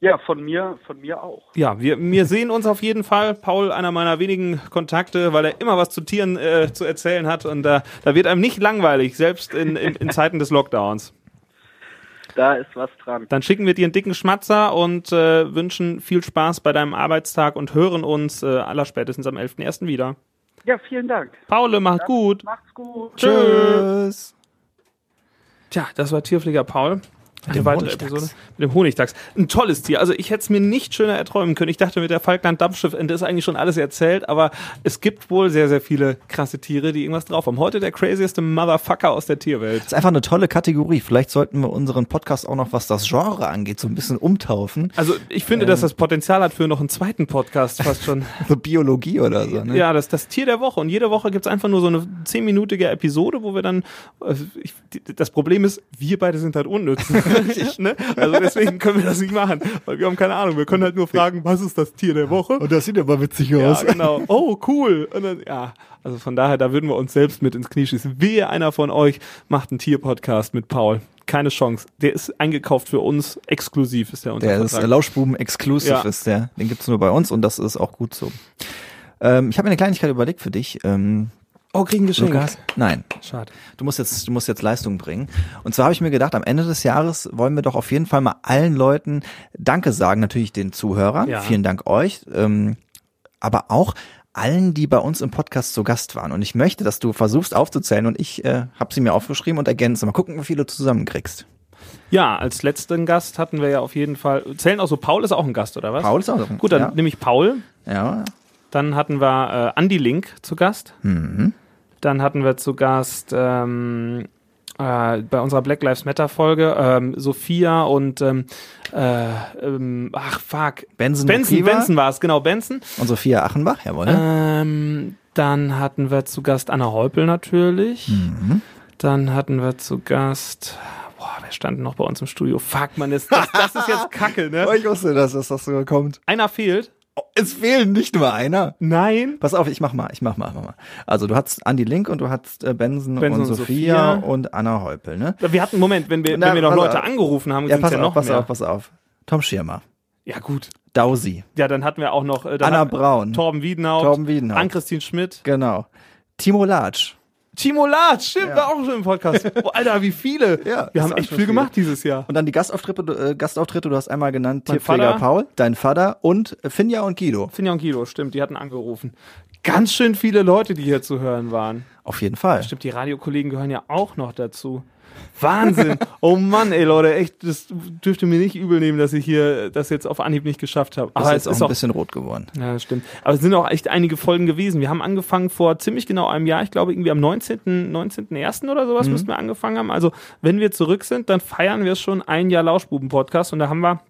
Ja, von mir, von mir auch. ja, wir, wir sehen uns auf jeden Fall. Paul, einer meiner wenigen Kontakte, weil er immer was zu Tieren äh, zu erzählen hat und da, da wird einem nicht langweilig, selbst in, in, in Zeiten des Lockdowns. Da ist was dran. Dann schicken wir dir einen dicken Schmatzer und äh, wünschen viel Spaß bei deinem Arbeitstag und hören uns äh, allerspätestens am 11.01. wieder. Ja, vielen Dank. Paul, macht gut. Macht's gut. Tschüss. Tja, das war Tierpfleger Paul. Eine weitere. Episode mit dem Honigdachs. Ein tolles Tier. Also ich hätte es mir nicht schöner erträumen können. Ich dachte mit der Falkland Dampfschiffende ist eigentlich schon alles erzählt, aber es gibt wohl sehr, sehr viele krasse Tiere, die irgendwas drauf haben. Heute der crazieste Motherfucker aus der Tierwelt. Das ist einfach eine tolle Kategorie. Vielleicht sollten wir unseren Podcast auch noch, was das Genre angeht, so ein bisschen umtaufen. Also ich finde, dass das Potenzial hat für noch einen zweiten Podcast fast schon. So Biologie oder so, ne? Ja, das das Tier der Woche. Und jede Woche gibt's einfach nur so eine zehnminütige Episode, wo wir dann. äh, Ich, das Problem ist, wir beide sind halt unnütz. ne? Also deswegen können wir das nicht machen. Weil wir haben keine Ahnung. Wir können halt nur fragen, was ist das Tier der Woche? das sieht aber witzig Ja, genau. Oh, cool. Und dann, ja, also von daher, da würden wir uns selbst mit ins Knie schießen. Wehe, einer von euch macht einen Tierpodcast mit Paul. Keine Chance. Der ist eingekauft für uns. Exklusiv ist der unter Der ist Vertrag. Lauschbuben Exclusive Ja. ist der. Den gibt's nur bei uns und das ist auch gut so. Ähm, ich habe mir eine Kleinigkeit überlegt für dich. Ähm, Oh, kriegen ein Geschenk. Lukas? Nein. Schade. Du musst jetzt, du musst jetzt Leistung bringen. Und zwar habe ich mir gedacht, am Ende des Jahres wollen wir doch auf jeden Fall mal allen Leuten Danke sagen, natürlich den Zuhörern. Ja. Vielen Dank euch. Ähm, aber auch allen, die bei uns im Podcast zu Gast waren. Und ich möchte, dass du versuchst aufzuzählen und ich äh, habe sie mir aufgeschrieben und ergänze. Mal gucken, wie viele du zusammenkriegst. Ja, als letzten Gast hatten wir ja auf jeden Fall. Zählen auch so, Paul ist auch ein Gast, oder was? Paul ist auch so. Gut, dann ja. nehme ich Paul. ja. Dann hatten wir äh, Andy Link zu Gast. Mhm. Dann hatten wir zu Gast ähm, äh, bei unserer Black Lives Matter Folge ähm, Sophia und ähm, äh, ähm, ach fuck. Benson, Benson, Priva Benson war es, genau, Benson. und Sophia Achenbach, jawohl. Ähm, dann hatten wir zu Gast Anna Heupel natürlich. Mhm. Dann hatten wir zu Gast. Boah, wer stand noch bei uns im Studio? Fuck, man, das, das, das ist jetzt Kacke, ne? Ich wusste, dass das, das so kommt. Einer fehlt. Es fehlen nicht nur einer. Nein. Pass auf, ich mach mal, ich mach mal, mach mal. Also du hattest Andy Link und du hattest äh, Benson, Benson und und Sophia, Sophia. und Anna Heupel, ne? Wir hatten, Moment, wenn wir, Na, wenn wir noch Leute auf. angerufen haben, Ja, pass ja auf, noch pass mehr. auf, pass auf. Tom Schirmer, Ja, gut. Dausi, Ja, dann hatten wir auch noch äh, Anna Braun, Torben Wiedenhaupt, Torben Wiedenhaupt. Ann-Christine Schmidt, genau. Timo Latsch. Timo Latsch, stimmt, Ja. war auch schon im Podcast. Oh, Alter, wie viele. Ja, wir haben echt viel viel. gemacht dieses Jahr. Und dann die Gastauftritte, du- äh, Gastauftritte, du hast einmal genannt Mein Tierpfleger Vater. Paul, dein Vater und äh, Finja und Guido. Finja und Guido, stimmt, die hatten angerufen. Ganz schön viele Leute, die hier zu hören waren. Auf jeden Fall. Stimmt, die Radiokollegen gehören ja auch noch dazu. Wahnsinn. Oh Mann, ey Leute, echt, das dürft ihr mir nicht übel nehmen, dass ich hier das jetzt auf Anhieb nicht geschafft habe. Aber ist es jetzt ist auch ein bisschen rot geworden. Ja, stimmt. Aber es sind auch echt einige Folgen gewesen. Wir haben angefangen vor ziemlich genau einem Jahr, ich glaube irgendwie am 19. 19.01. oder Mhm. sowas müssten wir angefangen haben. Also, wenn wir zurück sind, dann feiern wir schon ein Jahr Lauschbuben-Podcast und da haben wir,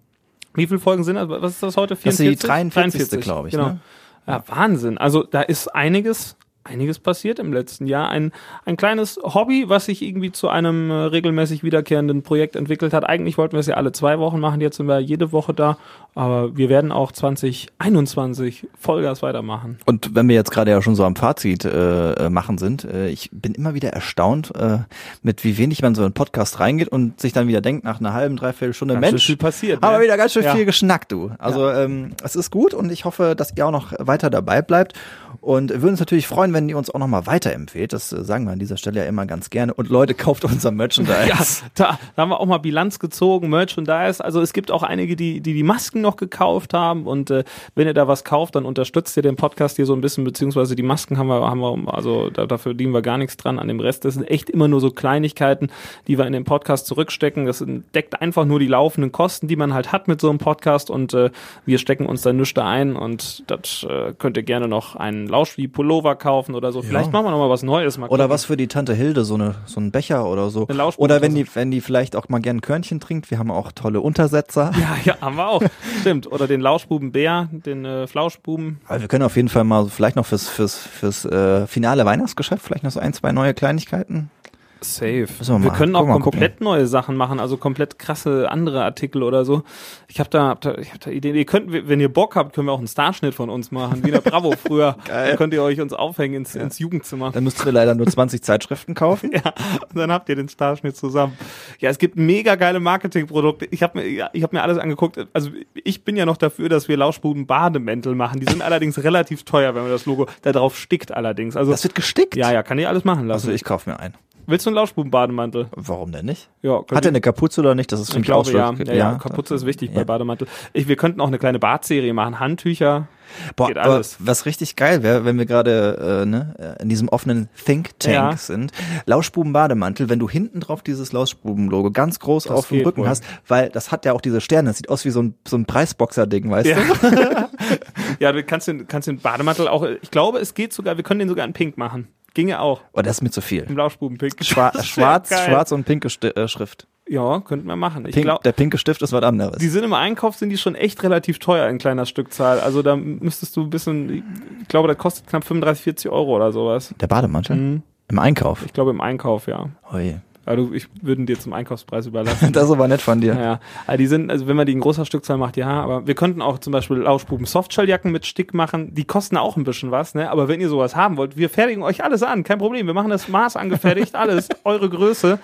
wie viele Folgen sind das? Was ist das heute? Das ist die 44? 43. glaube ich. Genau. Ne? Ja, Wahnsinn. Also, da ist einiges, einiges passiert im letzten Jahr. Ein, ein kleines Hobby, was sich irgendwie zu einem äh, regelmäßig wiederkehrenden Projekt entwickelt hat. Eigentlich wollten wir es ja alle zwei Wochen machen, jetzt sind wir jede Woche da. Aber wir werden auch 2021 Vollgas weitermachen. Und wenn wir jetzt gerade ja schon so am Fazit äh, äh, machen sind, äh, ich bin immer wieder erstaunt, äh, mit wie wenig man so in einen Podcast reingeht und sich dann wieder denkt nach einer halben, dreiviertel Stunde, Ganz Mensch, viel passiert. aber ne? wieder ganz schön Ja. viel geschnackt, du. Also ähm, es ist gut und ich hoffe, dass ihr auch noch weiter dabei bleibt und würden uns natürlich freuen, wenn ihr uns auch noch mal weiterempfehlt. Das äh, sagen wir an dieser Stelle ja immer ganz gerne. Und Leute, kauft unser Merchandise. Ja, da, da haben wir auch mal Bilanz gezogen, Merchandise. Also es gibt auch einige, die die, die Masken noch gekauft haben. Und äh, wenn ihr da was kauft, dann unterstützt ihr den Podcast hier so ein bisschen, beziehungsweise die Masken haben wir, haben wir also da, dafür verdienen wir gar nichts dran an dem Rest. Das sind echt immer nur so Kleinigkeiten, die wir in den Podcast zurückstecken. Das deckt einfach nur die laufenden Kosten, die man halt hat mit so einem Podcast. Und äh, wir stecken uns da nichts ein. Und das äh, könnt ihr gerne noch einen Lauschwie-Pullover kaufen kaufen oder so. Vielleicht machen wir noch mal was Neues. Mal Oder was für die Tante Hilde, so eine so ein Becher oder so. Eine Oder wenn die wenn die vielleicht auch mal gern Körnchen trinkt, wir haben auch tolle Untersetzer. Ja, ja, haben wir auch. Stimmt. Oder den Lauschbuben Bär, den äh, Flauschbuben. Aber wir können auf jeden Fall mal vielleicht noch fürs fürs fürs äh, finale Weihnachtsgeschäft vielleicht noch so ein zwei neue Kleinigkeiten. Safe. Müssen wir können auch mal komplett neue Sachen machen, also komplett krasse andere Artikel oder so. Ich habe da, hab da, ich hab da Ideen. Ihr könnt, wenn ihr Bock habt, können wir auch einen Starschnitt von uns machen, wie der Bravo früher. Geil. Dann könnt ihr euch uns aufhängen ins, ins Jugendzimmer. Dann müsst ihr leider nur 20 Zeitschriften kaufen. Ja, und dann habt ihr den Starschnitt zusammen. Ja, es gibt mega geile Marketingprodukte. Ich habe mir, ja, ich habe mir alles angeguckt. Also ich bin ja noch dafür, dass wir Lauschbuben Bademäntel machen. Die sind allerdings relativ teuer, wenn man das Logo da drauf stickt allerdings. Also Das wird gestickt. ja, ja, kann ich alles machen lassen. Also ich kaufe mir einen. Willst du einen Lauschbuben-Bademantel? Warum denn nicht? Ja, Hat er eine Kapuze oder nicht? Das ist für Ich mich glaube ja. Ja, ja. Kapuze ist wichtig bei Bademantel. Ich, wir könnten auch eine kleine Badserie machen. Handtücher. Boah, Geht aber alles. was richtig geil wäre, wenn wir gerade äh, ne, äh, in diesem offenen Think Tank sind. Lauschbuben Bademantel, wenn du hinten drauf dieses Lauschbuben-Logo ganz groß Das auf dem Rücken wohl. hast, weil das hat ja auch diese Sterne, das sieht aus wie so ein, so ein Preisboxer-Ding, weißt Ja. du? ja, du kannst den, kannst den Bademantel auch, ich glaube, es geht sogar, wir können den sogar in Pink machen. Ginge auch. Oh, das ist mir zu viel. Im Lauschbuben-Pink. Schwa schwarz, geil. schwarz und pinke Sti äh, Schrift. Ja, könnten wir machen. Ich Pink, glaube, der pinke Stift ist was anderes. die sind im Einkauf, sind die schon echt relativ teuer in kleiner Stückzahl. Also da müsstest du ein bisschen, ich glaube, das kostet knapp 35, 40 Euro oder sowas. Der Bademantel? Mhm. Im Einkauf. Ich glaube im Einkauf, ja. Oh je. Also ich würde dir zum Einkaufspreis überlassen. Das ist aber nett von dir. Ja, also die sind, also wenn man die in großer Stückzahl macht, ja, aber wir könnten auch zum Beispiel Lauschbuben Softshelljacken mit Stick machen, die kosten auch ein bisschen was, ne? Aber wenn ihr sowas haben wollt, wir fertigen euch alles an, kein Problem. Wir machen das Maß angefertigt, alles, eure Größe.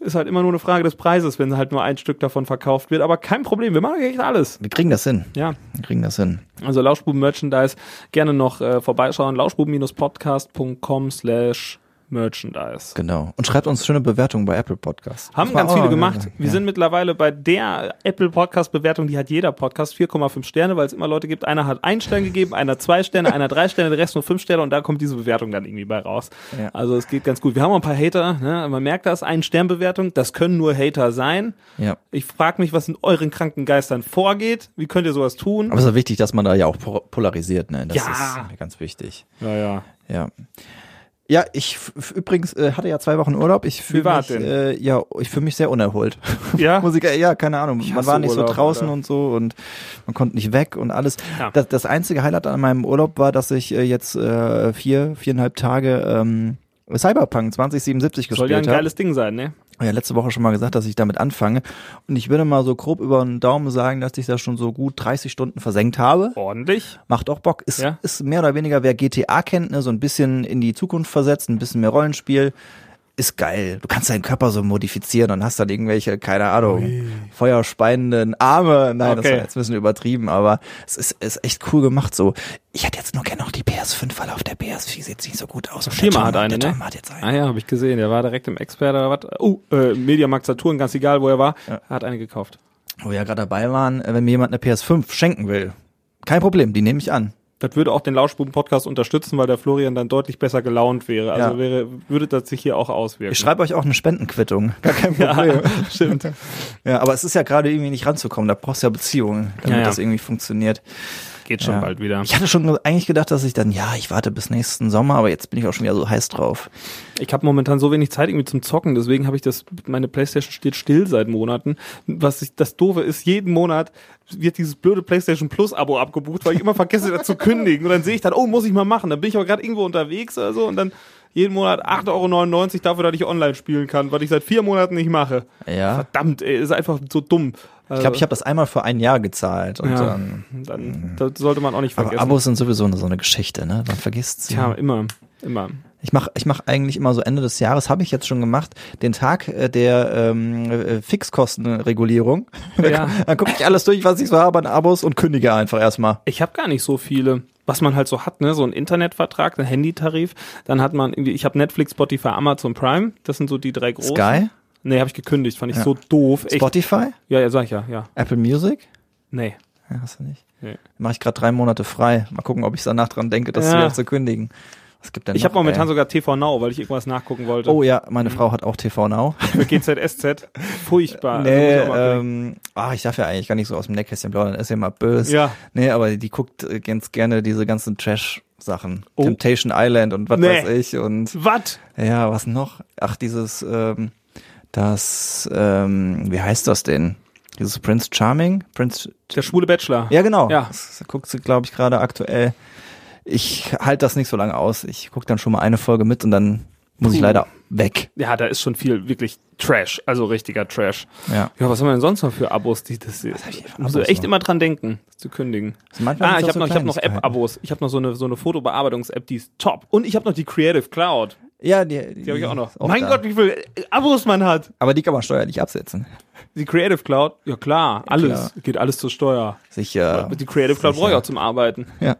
Ist halt immer nur eine Frage des Preises, wenn halt nur ein Stück davon verkauft wird, aber kein Problem, wir machen echt alles. Wir kriegen das hin. Ja, Wir kriegen das hin. also Lauschbuben Merchandise, gerne noch äh, vorbeischauen, lauschbuben-podcast.com slash Merchandise. Genau. Und schreibt uns schöne Bewertungen bei Apple Podcasts. Haben ganz viele noch- gemacht. Wir ja. sind mittlerweile bei der Apple Podcast Bewertung, die hat jeder Podcast 4,5 Sterne, weil es immer Leute gibt. Einer hat einen Stern gegeben, einer zwei Sterne, einer drei Sterne, der Rest nur fünf Sterne und da kommt diese Bewertung dann irgendwie bei raus. Ja. Also es geht ganz gut. Wir haben auch ein paar Hater, ne? man merkt das, ein Sternbewertung, das können nur Hater sein. Ja. Ich frage mich, was in euren kranken Geistern vorgeht. Wie könnt ihr sowas tun? Aber es ist wichtig, dass man da ja auch po- polarisiert, ne? Das Ja. ist ganz wichtig. ja, ja. Ja. Ja, ich übrigens äh, hatte ja zwei Wochen Urlaub. Ich fühle mich, äh, ja, ich fühle mich sehr unerholt. Ja? Musik, äh, ja, keine Ahnung. Man hasse war nicht Urlaub, so draußen Alter. und so und man konnte nicht weg und alles. Ja. Das, das einzige Highlight an meinem Urlaub war, dass ich äh, jetzt äh, vier, viereinhalb Tage ähm, Cyberpunk 2077 Soll ja ein gespielt habe. geiles Ding sein, ne? Ja letzte Woche schon mal gesagt, dass ich damit anfange. Und ich würde mal so grob über den Daumen sagen, dass ich da schon so gut 30 Stunden versenkt habe. Ordentlich. Macht auch Bock. Ist, Ja. ist mehr oder weniger, wer GTA kennt, ne, so ein bisschen in die Zukunft versetzt, ein bisschen mehr Rollenspiel. Ist geil. Du kannst deinen Körper so modifizieren und hast dann irgendwelche, keine Ahnung, feuerspeienden Arme. Nein, das Okay. war jetzt ein bisschen übertrieben, aber es ist, ist echt cool gemacht so. Ich hätte jetzt nur gerne noch die PS5, weil auf der PS4 sieht nicht so gut aus. Und Tom- hat eine, ne? Hat jetzt eine. Ah ja, habe ich gesehen. Der war direkt im Expert oder was. Oh, äh, Mediamarkt Saturn, ganz egal, wo er war. Ja. Er hat eine gekauft. Wo wir ja gerade dabei waren, äh, wenn mir jemand eine PS5 schenken will. Kein Problem, die nehme ich an. Das würde auch den Lauschbuben-Podcast unterstützen, weil der Florian dann deutlich besser gelaunt wäre. Also Ja. wäre, würde das sich hier auch auswirken. Ich schreibe euch auch eine Spendenquittung. Gar kein Problem. ja, stimmt. Ja, aber es ist ja gerade irgendwie nicht ranzukommen. Da brauchst du ja Beziehungen, damit Ja, das irgendwie funktioniert. Geht schon Ja. bald wieder. Ich hatte schon eigentlich gedacht, dass ich dann, ja, ich warte bis nächsten Sommer, aber jetzt bin ich auch schon wieder so heiß drauf. Ich habe momentan so wenig Zeit irgendwie zum Zocken, deswegen habe ich das, meine Playstation steht still seit Monaten. Was ich, das Doofe ist, jeden Monat wird dieses blöde Playstation Plus Abo abgebucht, weil ich immer vergesse, das zu kündigen. Und dann sehe ich dann, oh, muss ich mal machen. Dann bin ich aber gerade irgendwo unterwegs oder so und dann jeden Monat 8,99 Euro dafür, dass ich online spielen kann, was ich seit vier Monaten nicht mache. Ja. Verdammt, ey, ist einfach so dumm. Ich glaube, ich habe das einmal für ein Jahr gezahlt und ja, dann. dann das sollte man auch nicht Aber vergessen. Abos sind sowieso eine, so eine Geschichte, ne? Man vergisst sie. Tja, immer, immer. Ich mache ich mach eigentlich immer so Ende des Jahres, habe ich jetzt schon gemacht, den Tag äh, der ähm, äh, Fixkostenregulierung. Ja. dann gucke ich alles durch, was ich so habe an Abos und kündige einfach erstmal. Ich habe gar nicht so viele, was man halt so hat, ne, so ein Internetvertrag, ein Handytarif, dann hat man irgendwie, ich habe Netflix, Spotify, Amazon Prime, das sind so die drei großen. Sky, Nee, habe ich gekündigt, fand ich Ja. so doof. Echt. Spotify, Ja, ja, sag ich ja, ja. Apple Music. Nee. Ja, hast du nicht. Nee. Mache ich gerade drei Monate frei. Mal gucken, ob ich danach dran denke, das Ja. wieder zu kündigen. Was gibt denn Ich habe momentan Ey. sogar TV Now, weil ich irgendwas nachgucken wollte. Oh ja, meine Frau hat auch TV Now. Für GZSZ. Furchtbar. Also Nee, gucken. ähm, ah, ich darf ja eigentlich gar nicht so aus dem Nähkästchen plaudern, ist ja mal böse. Ja. Nee, aber die guckt äh, ganz gerne diese ganzen Trash-Sachen. Oh. Temptation Island und was Nee. weiß ich und Was? ja, was noch? Ach, dieses, ähm, das, ähm, wie heißt das denn? Dieses Prince Charming? Prince, Der schwule Bachelor. ja genau. Ja. Das guckt sie, glaube ich, gerade aktuell. Ich halte das nicht so lange aus. Ich gucke dann schon mal eine Folge mit und dann muss ich leider weg. Ja, da ist schon viel wirklich Trash, also richtiger Trash. Ja. Ja, was haben wir denn sonst noch für Abos? Die, das, für musst du echt noch? immer dran denken, das zu kündigen. Ah, ich auch habe so noch, ich hab noch. App-Abos. Ich habe noch so eine, so eine Fotobearbeitungs-App, die ist top. Und ich habe noch die Creative Cloud. Ja, die, Die habe ich auch noch. ist mein da. Gott, wie viele Abos man hat. Aber die kann man steuerlich absetzen. Die Creative Cloud, ja klar, alles. Klar. Geht alles zur Steuer. Sicher. Die Creative Cloud brauche ich auch zum Arbeiten. Ja.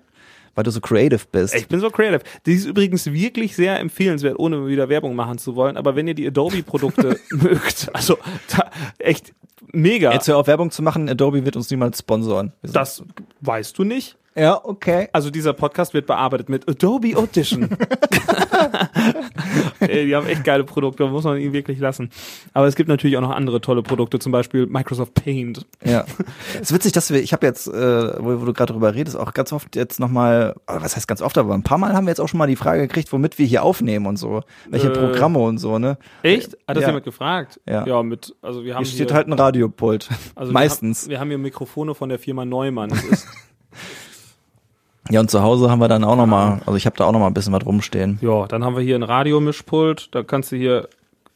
Weil du so creative bist. Ich bin so creative. Die ist übrigens wirklich sehr empfehlenswert, ohne wieder Werbung machen zu wollen. Aber wenn ihr die Adobe-Produkte mögt, also da, echt mega. Jetzt hör auf Werbung zu machen, Adobe wird uns niemals sponsoren. Das weißt du nicht. ja, okay. Also dieser Podcast wird bearbeitet mit Adobe Audition. Ey, die haben echt geile Produkte, muss man ihnen wirklich lassen. Aber es gibt natürlich auch noch andere tolle Produkte, zum Beispiel Microsoft Paint. Ja. Es ist witzig, dass wir, ich habe jetzt, äh, wo, wo du gerade drüber redest, auch ganz oft jetzt nochmal, was heißt ganz oft, aber ein paar Mal haben wir jetzt auch schon mal die Frage gekriegt, womit wir hier aufnehmen und so. Welche Äh, Programme und so, ne? Echt? Hat das Ja. jemand gefragt? Ja. Ja, mit, also wir haben Hier steht hier, halt ein Radiopult. also Meistens. Wir haben, wir haben hier Mikrofone von der Firma Neumann. Ja, und zu Hause haben wir dann auch nochmal, also ich habe da auch nochmal ein bisschen was rumstehen. ja, dann haben wir hier ein Radiomischpult. Da kannst du hier,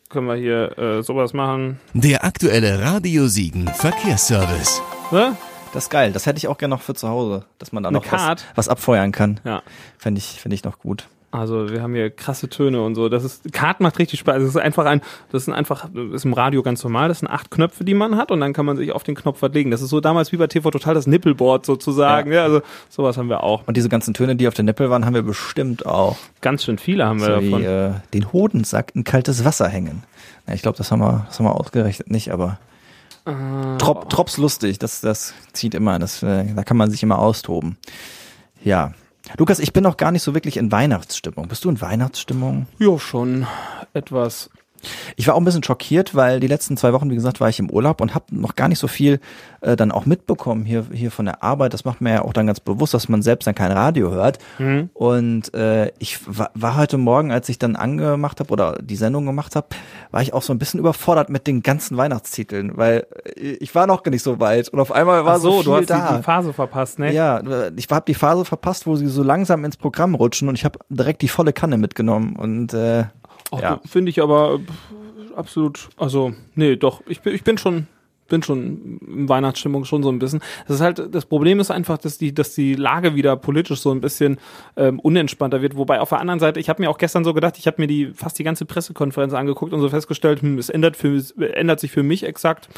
können wir hier äh, sowas machen. Der aktuelle Radio Siegen Verkehrsservice. Ne? Das ist geil. Das hätte ich auch gerne noch für zu Hause, dass man da Eine noch was, was abfeuern kann. Ja. Fände ich, fänd ich noch gut. Also wir haben hier krasse Töne und so. Das ist Karten macht richtig Spaß. Das ist einfach ein, das sind einfach, das ist im Radio ganz normal. Das sind acht Knöpfe, die man hat und dann kann man sich auf den Knopf was legen. Das ist so damals wie bei TV Total das Nippelboard sozusagen. Ja. also sowas haben wir auch. Und diese ganzen Töne, die auf den Nippel waren, haben wir bestimmt auch. Ganz schön viele haben wir So wie davon. äh, den Hodensack in kaltes Wasser hängen. Ja, ich glaube, das haben wir, das haben wir ausgerechnet nicht, aber Ah. Trop, Trops lustig, das, das zieht immer, das, äh, da kann man sich immer austoben. Ja. Lukas, ich bin noch gar nicht so wirklich in Weihnachtsstimmung. Bist du in Weihnachtsstimmung? Ja, schon etwas. Ich war auch ein bisschen schockiert, weil die letzten zwei Wochen, wie gesagt, war ich im Urlaub und habe noch gar nicht so viel äh, dann auch mitbekommen hier, hier von der Arbeit. Das macht mir ja auch dann ganz bewusst, dass man selbst dann kein Radio hört. Mhm. Und äh, ich war, war heute Morgen, als ich dann angemacht habe oder die Sendung gemacht habe, war ich auch so ein bisschen überfordert mit den ganzen Weihnachtstiteln, weil äh, ich war noch gar nicht so weit und auf einmal war Ach so, so viel du hast da. die, die Phase verpasst, ne? Ja, ich habe die Phase verpasst, wo sie so langsam ins Programm rutschen und ich habe direkt die volle Kanne mitgenommen und äh, Ja. Finde ich aber pff, absolut, also, nee, doch, ich bin, ich bin schon, bin schon in Weihnachtsstimmung schon so ein bisschen. Das ist halt, das Problem ist einfach, dass die, dass die Lage wieder politisch so ein bisschen ähm, unentspannter wird. Wobei auf der anderen Seite, ich habe mir auch gestern so gedacht, ich habe mir die fast die ganze Pressekonferenz angeguckt und so festgestellt, hm, es ändert für ändert sich für mich exakt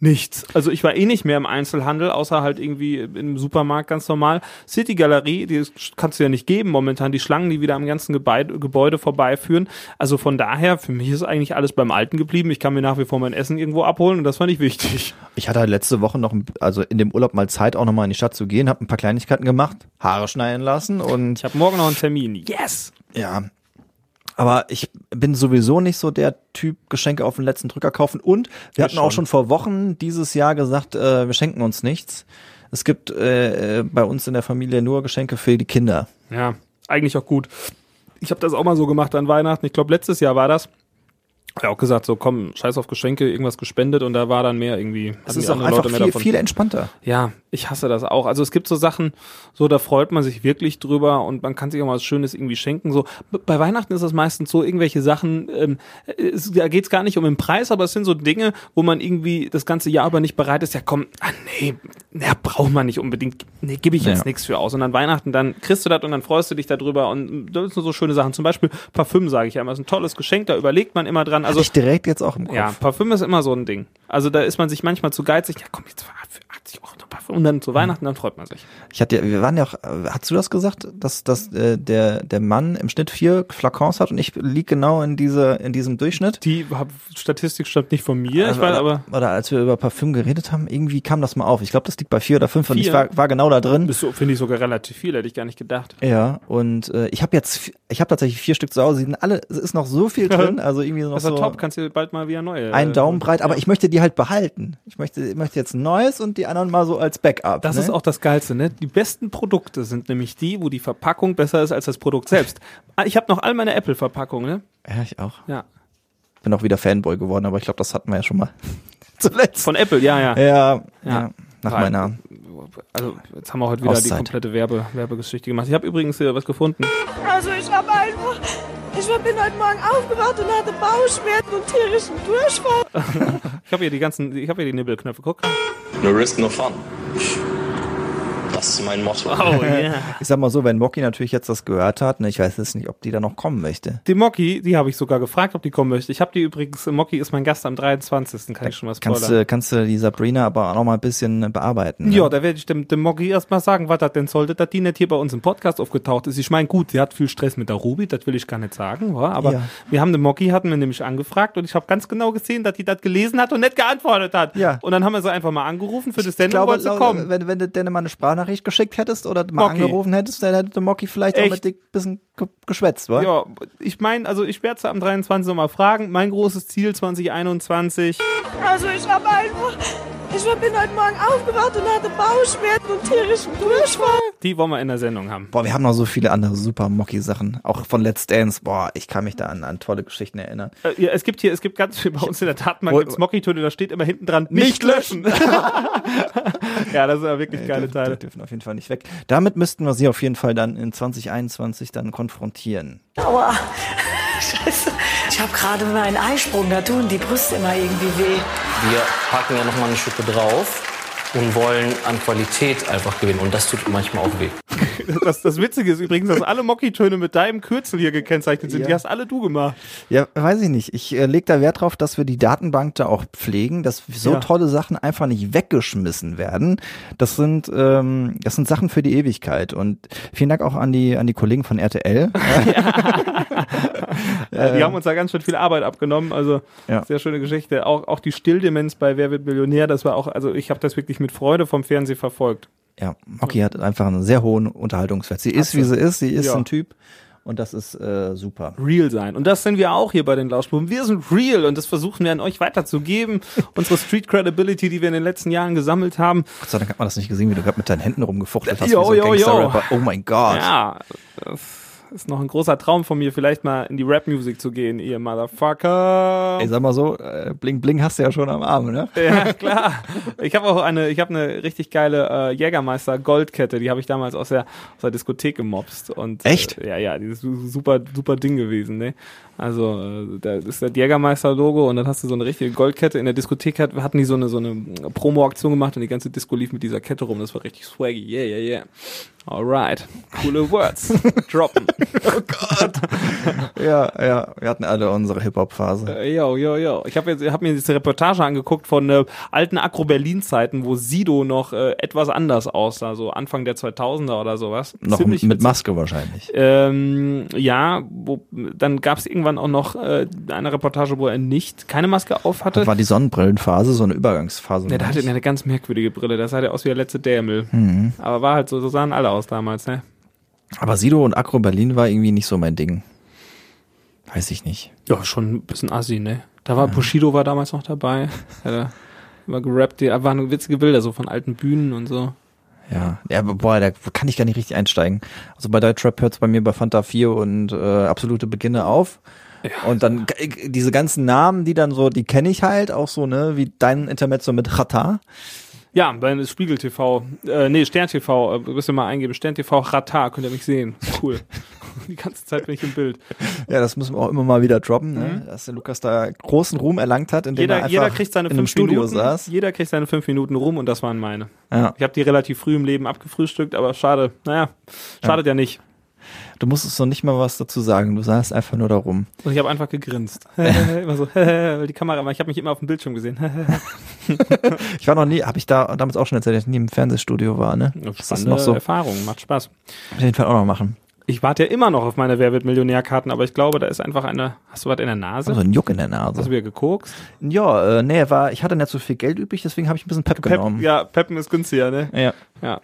nichts. Also ich war eh nicht mehr im Einzelhandel, außer halt irgendwie im Supermarkt ganz normal. City Galerie, die kannst du ja nicht geben momentan, die Schlangen, die wieder am ganzen Gebäude, Gebäude vorbeiführen. Also von daher, für mich ist eigentlich alles beim Alten geblieben. Ich kann mir nach wie vor mein Essen irgendwo abholen und das fand ich wichtig. Ich hatte halt letzte Woche noch, also in dem Urlaub mal Zeit, auch nochmal in die Stadt zu gehen, habe ein paar Kleinigkeiten gemacht, Haare schneiden lassen und Ich habe morgen noch einen Termin. Yes! ja. Aber ich bin sowieso nicht so der Typ Geschenke auf den letzten Drücker kaufen und wir Ich hatten auch schon. schon vor Wochen dieses Jahr gesagt, äh, wir schenken uns nichts. Es gibt äh, bei uns in der Familie nur Geschenke für die Kinder. Ja, eigentlich auch gut. Ich habe das auch mal so gemacht an Weihnachten. Ich glaube, letztes Jahr war das. Ja, auch gesagt, so komm, scheiß auf Geschenke, irgendwas gespendet und da war dann mehr irgendwie. Es hatten ist auch einfach Leute mehr viel, davon. viel entspannter. Ja, ich hasse das auch. Also es gibt so Sachen, so da freut man sich wirklich drüber und man kann sich auch mal was Schönes irgendwie schenken. So bei Weihnachten ist das meistens so irgendwelche Sachen. Ähm, es, da geht's gar nicht um den Preis, aber es sind so Dinge, wo man irgendwie das ganze Jahr über nicht bereit ist. Ja, komm, ah, nee, ja, braucht man nicht unbedingt. Nee, gebe ich jetzt Ja. nichts für aus. Und an Weihnachten dann kriegst du das und dann freust du dich darüber und das sind so schöne Sachen. Zum Beispiel Parfüm sage ich ja immer, ist ein tolles Geschenk. Da überlegt man immer dran. Also Also ich direkt jetzt auch im Kopf. ja, Parfüm ist immer so ein Ding. Also da ist man sich manchmal zu geizig. Ja, komm, jetzt für 80 Euro Parfüm. und dann zu Weihnachten, dann freut man sich. Ich hatte, wir waren ja auch, äh, hast du das gesagt, dass, dass äh, der, der Mann im Schnitt vier Flakons hat und ich lieg genau in diese, in diesem Durchschnitt? Die hab, Statistik stammt nicht von mir, ich weiß aber. Oder als wir über Parfüm geredet haben, irgendwie kam das mal auf. Ich glaube, das liegt bei vier oder fünf und ich Vier? war, war genau da drin. Das finde ich sogar relativ viel, hätte ich gar nicht gedacht. Ja, und äh, ich habe jetzt, ich habe tatsächlich vier Stück zu Hause, sind alle, es ist noch so viel drin, also irgendwie noch Das ist so ja top, kannst du bald mal wieder neue. ein äh, Daumen breit, aber ich möchte die halt behalten. Ich möchte, ich möchte jetzt ein neues und die anderen mal so als Backup. Das ne? ist auch das Geilste, ne? Die besten Produkte sind nämlich die, wo die Verpackung besser ist als das Produkt selbst. Ah, Ich habe noch all meine Apple-Verpackungen, ne? Ja, ich auch. Ja. Bin auch wieder Fanboy geworden, aber ich glaube, das hatten wir ja schon mal zuletzt. Von Apple, ja, ja. ja, ja, Ja. nach Weil- meiner. Also, jetzt haben wir heute wieder die Auszeit. komplette Werbe, Werbegeschichte gemacht. Ich habe übrigens hier was gefunden. Also ich habe einfach, ich bin heute Morgen aufgewacht und hatte Bauchschmerzen und tierischen Durchfall. Ich habe hier die ganzen, ich habe hier die Nibbelknöpfe. Guck. No risk, no fun. Das ist mein Motto. Oh, yeah. Ich sag mal so, wenn Mocky natürlich jetzt das gehört hat, ne, ich weiß jetzt nicht, ob die da noch kommen möchte. Die Mocky, die habe ich sogar gefragt, ob die kommen möchte. Ich habe die übrigens, Mocky ist mein Gast am 23. Kann ich schon was Kannst spoilern. du, kannst du die Sabrina aber auch noch mal ein bisschen bearbeiten. Ne? Ja, da werde ich dem, dem Mocky erstmal sagen, was das denn sollte, dass die nicht hier bei uns im Podcast aufgetaucht ist. Ich meine, gut, sie hat viel Stress mit der Ruby, das will ich gar nicht sagen, wa? aber Ja. wir haben den Mocky, hatten wir nämlich angefragt und ich habe ganz genau gesehen, dass die das gelesen hat und nicht geantwortet hat. Ja. Und dann haben wir sie einfach mal angerufen für das Sendung, wollte sie lau- kommen. wenn, wenn du denn mal eine Sprachnachricht geschickt hättest oder mal Mocky. angerufen hättest, dann hätte Mocky vielleicht auch Echt? mit dir ein bisschen geschwätzt, wa? Ja, ich meine, also ich werde sie am 23. nochmal fragen. Mein großes Ziel 2021. Also ich habe einfach, ich bin heute Morgen aufgewacht und hatte Bauchschmerzen und tierischen Durchfall. Die wollen wir in der Sendung haben. Boah, wir haben noch so viele andere super Mocky-Sachen. Auch von Let's Dance. Boah, ich kann mich da an, an tolle Geschichten erinnern. Äh, ja, es gibt hier, es gibt ganz viel bei uns in der Datenbank gibt's Mocky-Töne, da steht immer hinten dran, nicht löschen. ja, das sind ja wirklich geile Die Teile. dürfen auf jeden Fall nicht weg. Damit müssten wir sie auf jeden Fall dann in 2021 dann konfrontieren. Aua. Scheiße. Ich habe gerade meinen Eisprung, da tun die Brüste immer irgendwie weh. Wir packen ja nochmal eine Schippe drauf und wollen an Qualität einfach gewinnen. Und das tut manchmal auch weh. Das, das Witzige ist übrigens, dass alle Mocky-Töne mit deinem Kürzel hier gekennzeichnet sind. Ja. Die hast alle du gemacht. Ja, weiß ich nicht. Ich äh, lege da Wert drauf, dass wir die Datenbank da auch pflegen, dass so Ja. tolle Sachen einfach nicht weggeschmissen werden. Das sind ähm, das sind Sachen für die Ewigkeit. Und vielen Dank auch an die an die Kollegen von RTL. Ja, die haben uns da ganz schön viel Arbeit abgenommen. Also Ja. sehr schöne Geschichte. Auch, auch die Stilldemenz bei Wer wird Millionär, das war auch, also ich habe das wirklich mit Freude vom Fernsehen verfolgt. Ja, Mocky hat einfach einen sehr hohen Unterhaltungswert. Sie ist, wie sie ist. Sie ist Ja. ein Typ. Und das ist äh, super. Real sein. Und das sind wir auch hier bei den Lauschbuben. Wir sind real und das versuchen wir an euch weiterzugeben. Unsere Street Credibility, die wir in den letzten Jahren gesammelt haben. Gott sei Dank hat man das nicht gesehen, wie du gerade mit deinen Händen rumgefuchtelt hast. Jo, wie so ein jo. Gangster-Rapper. Oh mein Gott. Ja, ist noch ein großer Traum von mir, vielleicht mal in die Rap-Music zu gehen, ihr Motherfucker. Ey, sag mal so, äh, Bling Bling hast du ja schon am Arm, ne? Ja, klar. Ich habe auch eine, ich habe eine richtig geile äh, Jägermeister Goldkette, die habe ich damals aus der aus der Diskothek gemobst und Echt? Äh, ja, ja, die ist su- super super Ding gewesen, ne? Also, äh, da ist das Jägermeister Logo und dann hast du so eine richtige Goldkette in der Diskothek hat, hatten die so eine so eine Promo Aktion gemacht und die ganze Disco lief mit dieser Kette rum, das war richtig swaggy. Yeah, yeah, yeah. Alright. Coole Words. Droppen. Ja, ja, wir hatten alle unsere Hip-Hop-Phase. Äh, Jo, jo, jo. Ich habe hab mir diese Reportage angeguckt von äh, alten Akro-Berlin-Zeiten, wo Sido noch äh, etwas anders aussah, so Anfang der 2000er oder sowas. Noch Ziemlich mit witzig. Maske wahrscheinlich. Ähm, ja, wo, dann gab es irgendwann auch noch äh, eine Reportage, wo er nicht keine Maske auf hatte. Das war die Sonnenbrillenphase, so eine Übergangsphase. Ja, der hatte nicht? eine ganz merkwürdige Brille, da sah der aus wie der letzte Dämel. Mhm. Aber war halt so, so sahen alle aus damals, ne? Aber Sido und Akro Berlin war irgendwie nicht so mein Ding. Weiß ich nicht. Ja, schon ein bisschen assi, ne? Da war Bushido war damals noch dabei. Hat er immer gerappt, da waren witzige Bilder so von alten Bühnen und so. Ja, ja, boah, da kann ich gar nicht richtig einsteigen. Also bei Deutschrap hört's bei mir bei Fanta 4 und äh, absolute Beginne auf. Und dann g- diese ganzen Namen, die dann so, die kenne ich halt auch so, ne, wie dein Intermezzo mit Chata. Ja, bei Spiegel TV, äh, nee, Stern TV, äh, müsst ihr mal eingeben, Stern TV Rata, könnt ihr mich sehen. Cool. Die ganze Zeit bin ich im Bild. Ja, das müssen wir auch immer mal wieder droppen, ne? dass der Lukas da großen Ruhm erlangt hat, indem er Mhm. Jeder, einfach jeder kriegt seine in fünf Studio Minuten. saß. Jeder kriegt seine fünf Minuten rum und das waren meine. Ja. Ich habe die relativ früh im Leben abgefrühstückt, aber schade. Naja, schadet ja, nicht. Du musstest noch nicht mal was dazu sagen. Du saßt einfach nur da rum. Und ich habe einfach gegrinst. immer so, weil die Kamera, ich habe mich immer auf dem Bildschirm gesehen. Ich war noch nie, habe ich da damals auch schon erzählt, dass ich nie im Fernsehstudio war, ne? Das ist Spannende noch so. Erfahrung, macht Spaß. Auf jeden Fall auch noch machen. Ich warte ja immer noch auf meine Wer wird Millionärkarten, aber ich glaube, da ist einfach eine. Hast du was in der Nase? Also ein Juck in der Hast du Nase. wieder gekokst? Ja, äh, nee, war, ich hatte nicht so viel Geld übrig, deswegen habe ich ein bisschen Pep, Pep, genommen. ja, Peppen ist günstiger, ne? ja. Ja.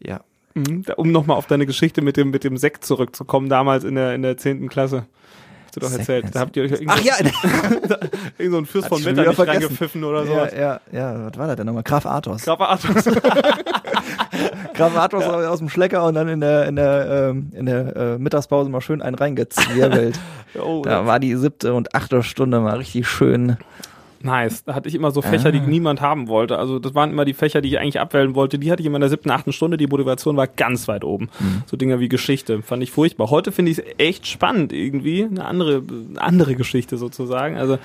Ja. Mhm. Um nochmal auf deine Geschichte mit dem, mit dem Sekt zurückzukommen, damals in der, in der 10. Klasse. Hast du doch erzählt. Da habt ihr euch Ach ja, irgend so einen Fürst von Wetter wieder nicht vergessen. reingepfiffen oder so. ja, ja, ja, was war das denn nochmal? Graf Athos. Graf Artus. Graf Athos aus dem Schlecker und dann in der, in der, ähm, in der äh, Mittagspause mal schön einen reingezwirbelt. oh, da war die siebte und achte Stunde mal richtig schön. Nice. Da hatte ich immer so Fächer, die Ah. niemand haben wollte. Also das waren immer die Fächer, die ich eigentlich abwählen wollte. Die hatte ich immer in der siebten, achten Stunde. Die Motivation war ganz weit oben. Mhm. So Dinger wie Geschichte. Fand ich furchtbar. Heute finde ich es echt spannend irgendwie. Eine andere, andere Geschichte sozusagen. Also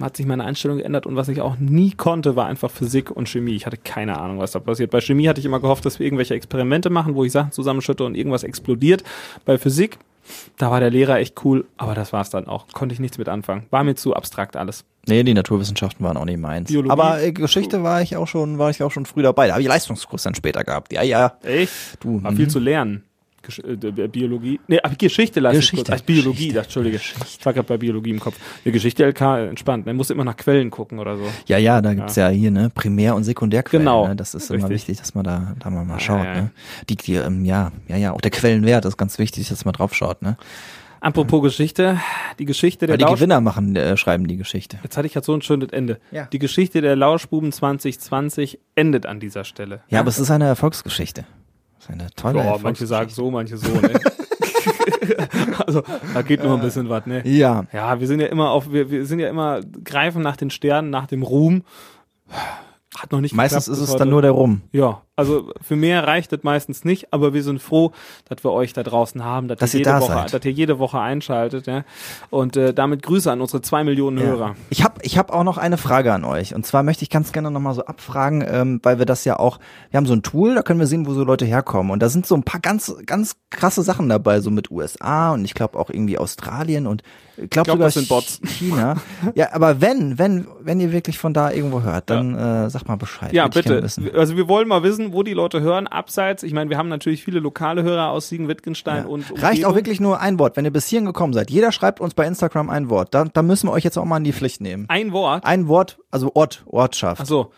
hat sich meine Einstellung geändert. Und was ich auch nie konnte, war einfach Physik und Chemie. Ich hatte keine Ahnung, was da passiert. Bei Chemie hatte ich immer gehofft, dass wir irgendwelche Experimente machen, wo ich Sachen zusammenschütte und irgendwas explodiert. Bei Physik, da war der Lehrer echt cool. Aber das war's dann auch. Konnte ich nichts mit anfangen. War mir zu abstrakt alles. Nee, die Naturwissenschaften waren auch nicht meins. Biologie? Aber äh, Geschichte war ich auch schon, war ich auch schon früh dabei. Da habe ich Leistungskurs dann später gehabt. Ja, ja. Echt? Du, War viel zu lernen. Gesch äh, Biologie. Nee, aber Geschichte ich Geschichte. kurz. Ach, Biologie, Geschichte. das, Entschuldige. Ich war gerade bei Biologie im Kopf. Die Geschichte LK entspannt. Man muss immer nach Quellen gucken oder so. Ja, ja, da gibt's ja, hier, ne, Primär- und Sekundärquellen. Genau. Ne? Das ist immer Richtig. wichtig, dass man da, da mal, mal Ja, schaut, ja, ja. ne. Die, die, ähm, ja, ja, ja, auch der Quellenwert ist ganz wichtig, dass man drauf schaut, ne. Apropos Geschichte, die Geschichte der Weil die Lausch... Gewinner machen, äh, schreiben die Geschichte. Jetzt hatte ich ja so ein schönes Ende. Ja. Die Geschichte der Lauschbuben 2020 endet an dieser Stelle. Ja, aber es ist eine Erfolgsgeschichte. Es ist eine tolle Boah, manche sagen so, manche so, ne? also, da geht nur ein bisschen was, ne? Ja. Ja, wir sind ja immer auf, wir, wir sind ja immer, greifen nach den Sternen, nach dem Ruhm. Hat noch nicht Meistens ist es dann heute. nur der Rum. Ja, also für mehr reicht das meistens nicht, aber wir sind froh, dass wir euch da draußen haben, dass, Dass ihr jede da Woche, seid. dass ihr jede Woche einschaltet, ja. Und äh, damit Grüße an unsere zwei Millionen Hörer. Ich habe ich hab auch noch eine Frage an euch. Und zwar möchte ich ganz gerne nochmal so abfragen, ähm, weil wir das ja auch, wir haben so ein Tool, da können wir sehen, wo so Leute herkommen. Und da sind so ein paar ganz, ganz krasse Sachen dabei, so mit USA und ich glaube auch irgendwie Australien und ich glaube glaub, sogar das sind Bots. China. ja, aber wenn, wenn, wenn ihr wirklich von da irgendwo hört, dann äh, sag mal Bescheid. Ja, bitte. Also wir wollen mal wissen, wo die Leute hören, abseits. Ich meine, wir haben natürlich viele lokale Hörer aus Siegen-Wittgenstein und Reicht auch Umgebung. wirklich nur ein Wort. Wenn ihr bis hierhin gekommen seid, jeder schreibt uns bei Instagram ein Wort. Da, da müssen wir euch jetzt auch mal in die Pflicht nehmen. ein Wort. Ein Wort, also Ort, Ortschaft. Ach so.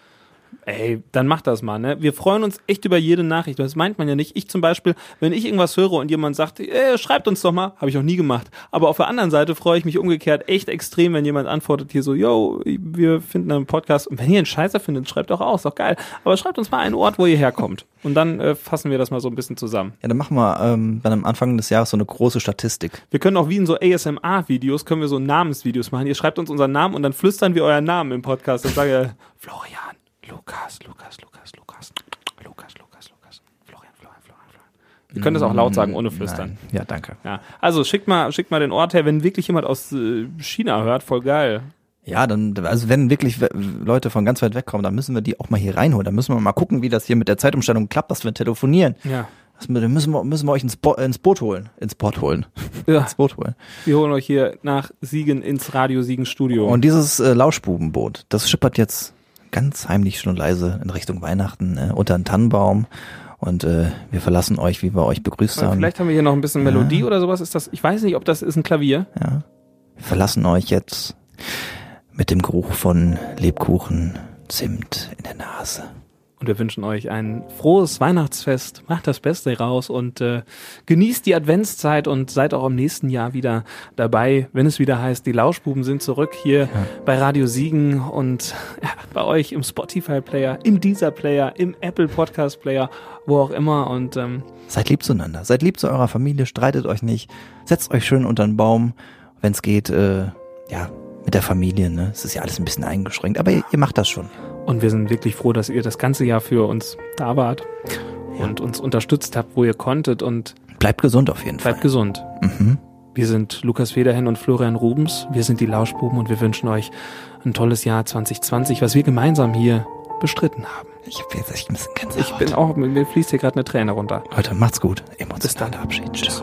Ey, dann macht das mal, ne? Wir freuen uns echt über jede Nachricht. Das meint man ja nicht. Ich zum Beispiel, wenn ich irgendwas höre und jemand sagt, äh, schreibt uns doch mal, habe ich auch nie gemacht. Aber auf der anderen Seite freue ich mich umgekehrt echt extrem, wenn jemand antwortet hier so, yo, wir finden einen Podcast. Und wenn ihr einen Scheißer findet, schreibt doch aus, doch geil. Aber schreibt uns mal einen Ort, wo ihr herkommt. Und dann äh, fassen wir das mal so ein bisschen zusammen. Ja, dann machen wir ähm, dann am Anfang des Jahres so eine große Statistik. Wir können auch wie in so ASMR-Videos, können wir so Namensvideos machen. Ihr schreibt uns unseren Namen und dann flüstern wir euren Namen im Podcast. Dann sage Florian, Lukas, Lukas, Lukas, Lukas, Lukas, Lukas, Lukas, Florian, Florian, Florian, Florian. Wir können das auch laut sagen, ohne flüstern. Nein. Ja, danke. Ja. Also schickt mal, schickt mal den Ort her, wenn wirklich jemand aus äh, China hört, voll geil. Ja, dann, also wenn wirklich Leute von ganz weit weg kommen, dann müssen wir die auch mal hier reinholen. Dann müssen wir mal gucken, wie das hier mit der Zeitumstellung klappt, dass wir telefonieren. Ja. Das, müssen wir, müssen wir euch ins, Bo ins Boot holen. Ins Boot holen. ja. ins Boot holen. Wir holen euch hier nach Siegen ins Radio Siegen Studio. Und dieses äh, Lauschbubenboot, das schippert jetzt ganz heimlich schon leise in Richtung Weihnachten äh, unter einen Tannenbaum. Und äh, wir verlassen euch, wie wir euch begrüßt haben. Vielleicht haben wir hier noch ein bisschen Melodie oder sowas. Ist das? Ich weiß nicht, ob das ist ein Klavier. Ja. Wir verlassen euch jetzt mit dem Geruch von Lebkuchen, Zimt in der Nase. Und wir wünschen euch ein frohes Weihnachtsfest. Macht das Beste raus und äh, genießt die Adventszeit und seid auch im nächsten Jahr wieder dabei, wenn es wieder heißt, die Lauschbuben sind zurück hier bei Radio Siegen und ja, bei euch im Spotify-Player, im Deezer-Player, im Apple Podcast-Player, wo auch immer. Und ähm, Seid lieb zueinander. Seid lieb zu eurer Familie, streitet euch nicht. Setzt euch schön unter den Baum, wenn es geht, äh, ja, mit der Familie. Ne? Es ist ja alles ein bisschen eingeschränkt, aber ihr, ihr macht das schon. Und wir sind wirklich froh, dass ihr das ganze Jahr für uns da wart ja. und uns unterstützt habt, wo ihr konntet. Und bleibt gesund auf jeden bleibt Fall. Bleibt gesund. Mhm. Wir sind Lukas Federhen und Florian Rubens. Wir sind die Lauschbuben und wir wünschen euch ein tolles Jahr 2020, was wir gemeinsam hier bestritten haben. Ich hab jetzt echt ein bisschen ganz Ich bin auch, mir fließt hier gerade eine Träne runter. Leute, macht's gut. Emotionaler Abschied. Tschüss.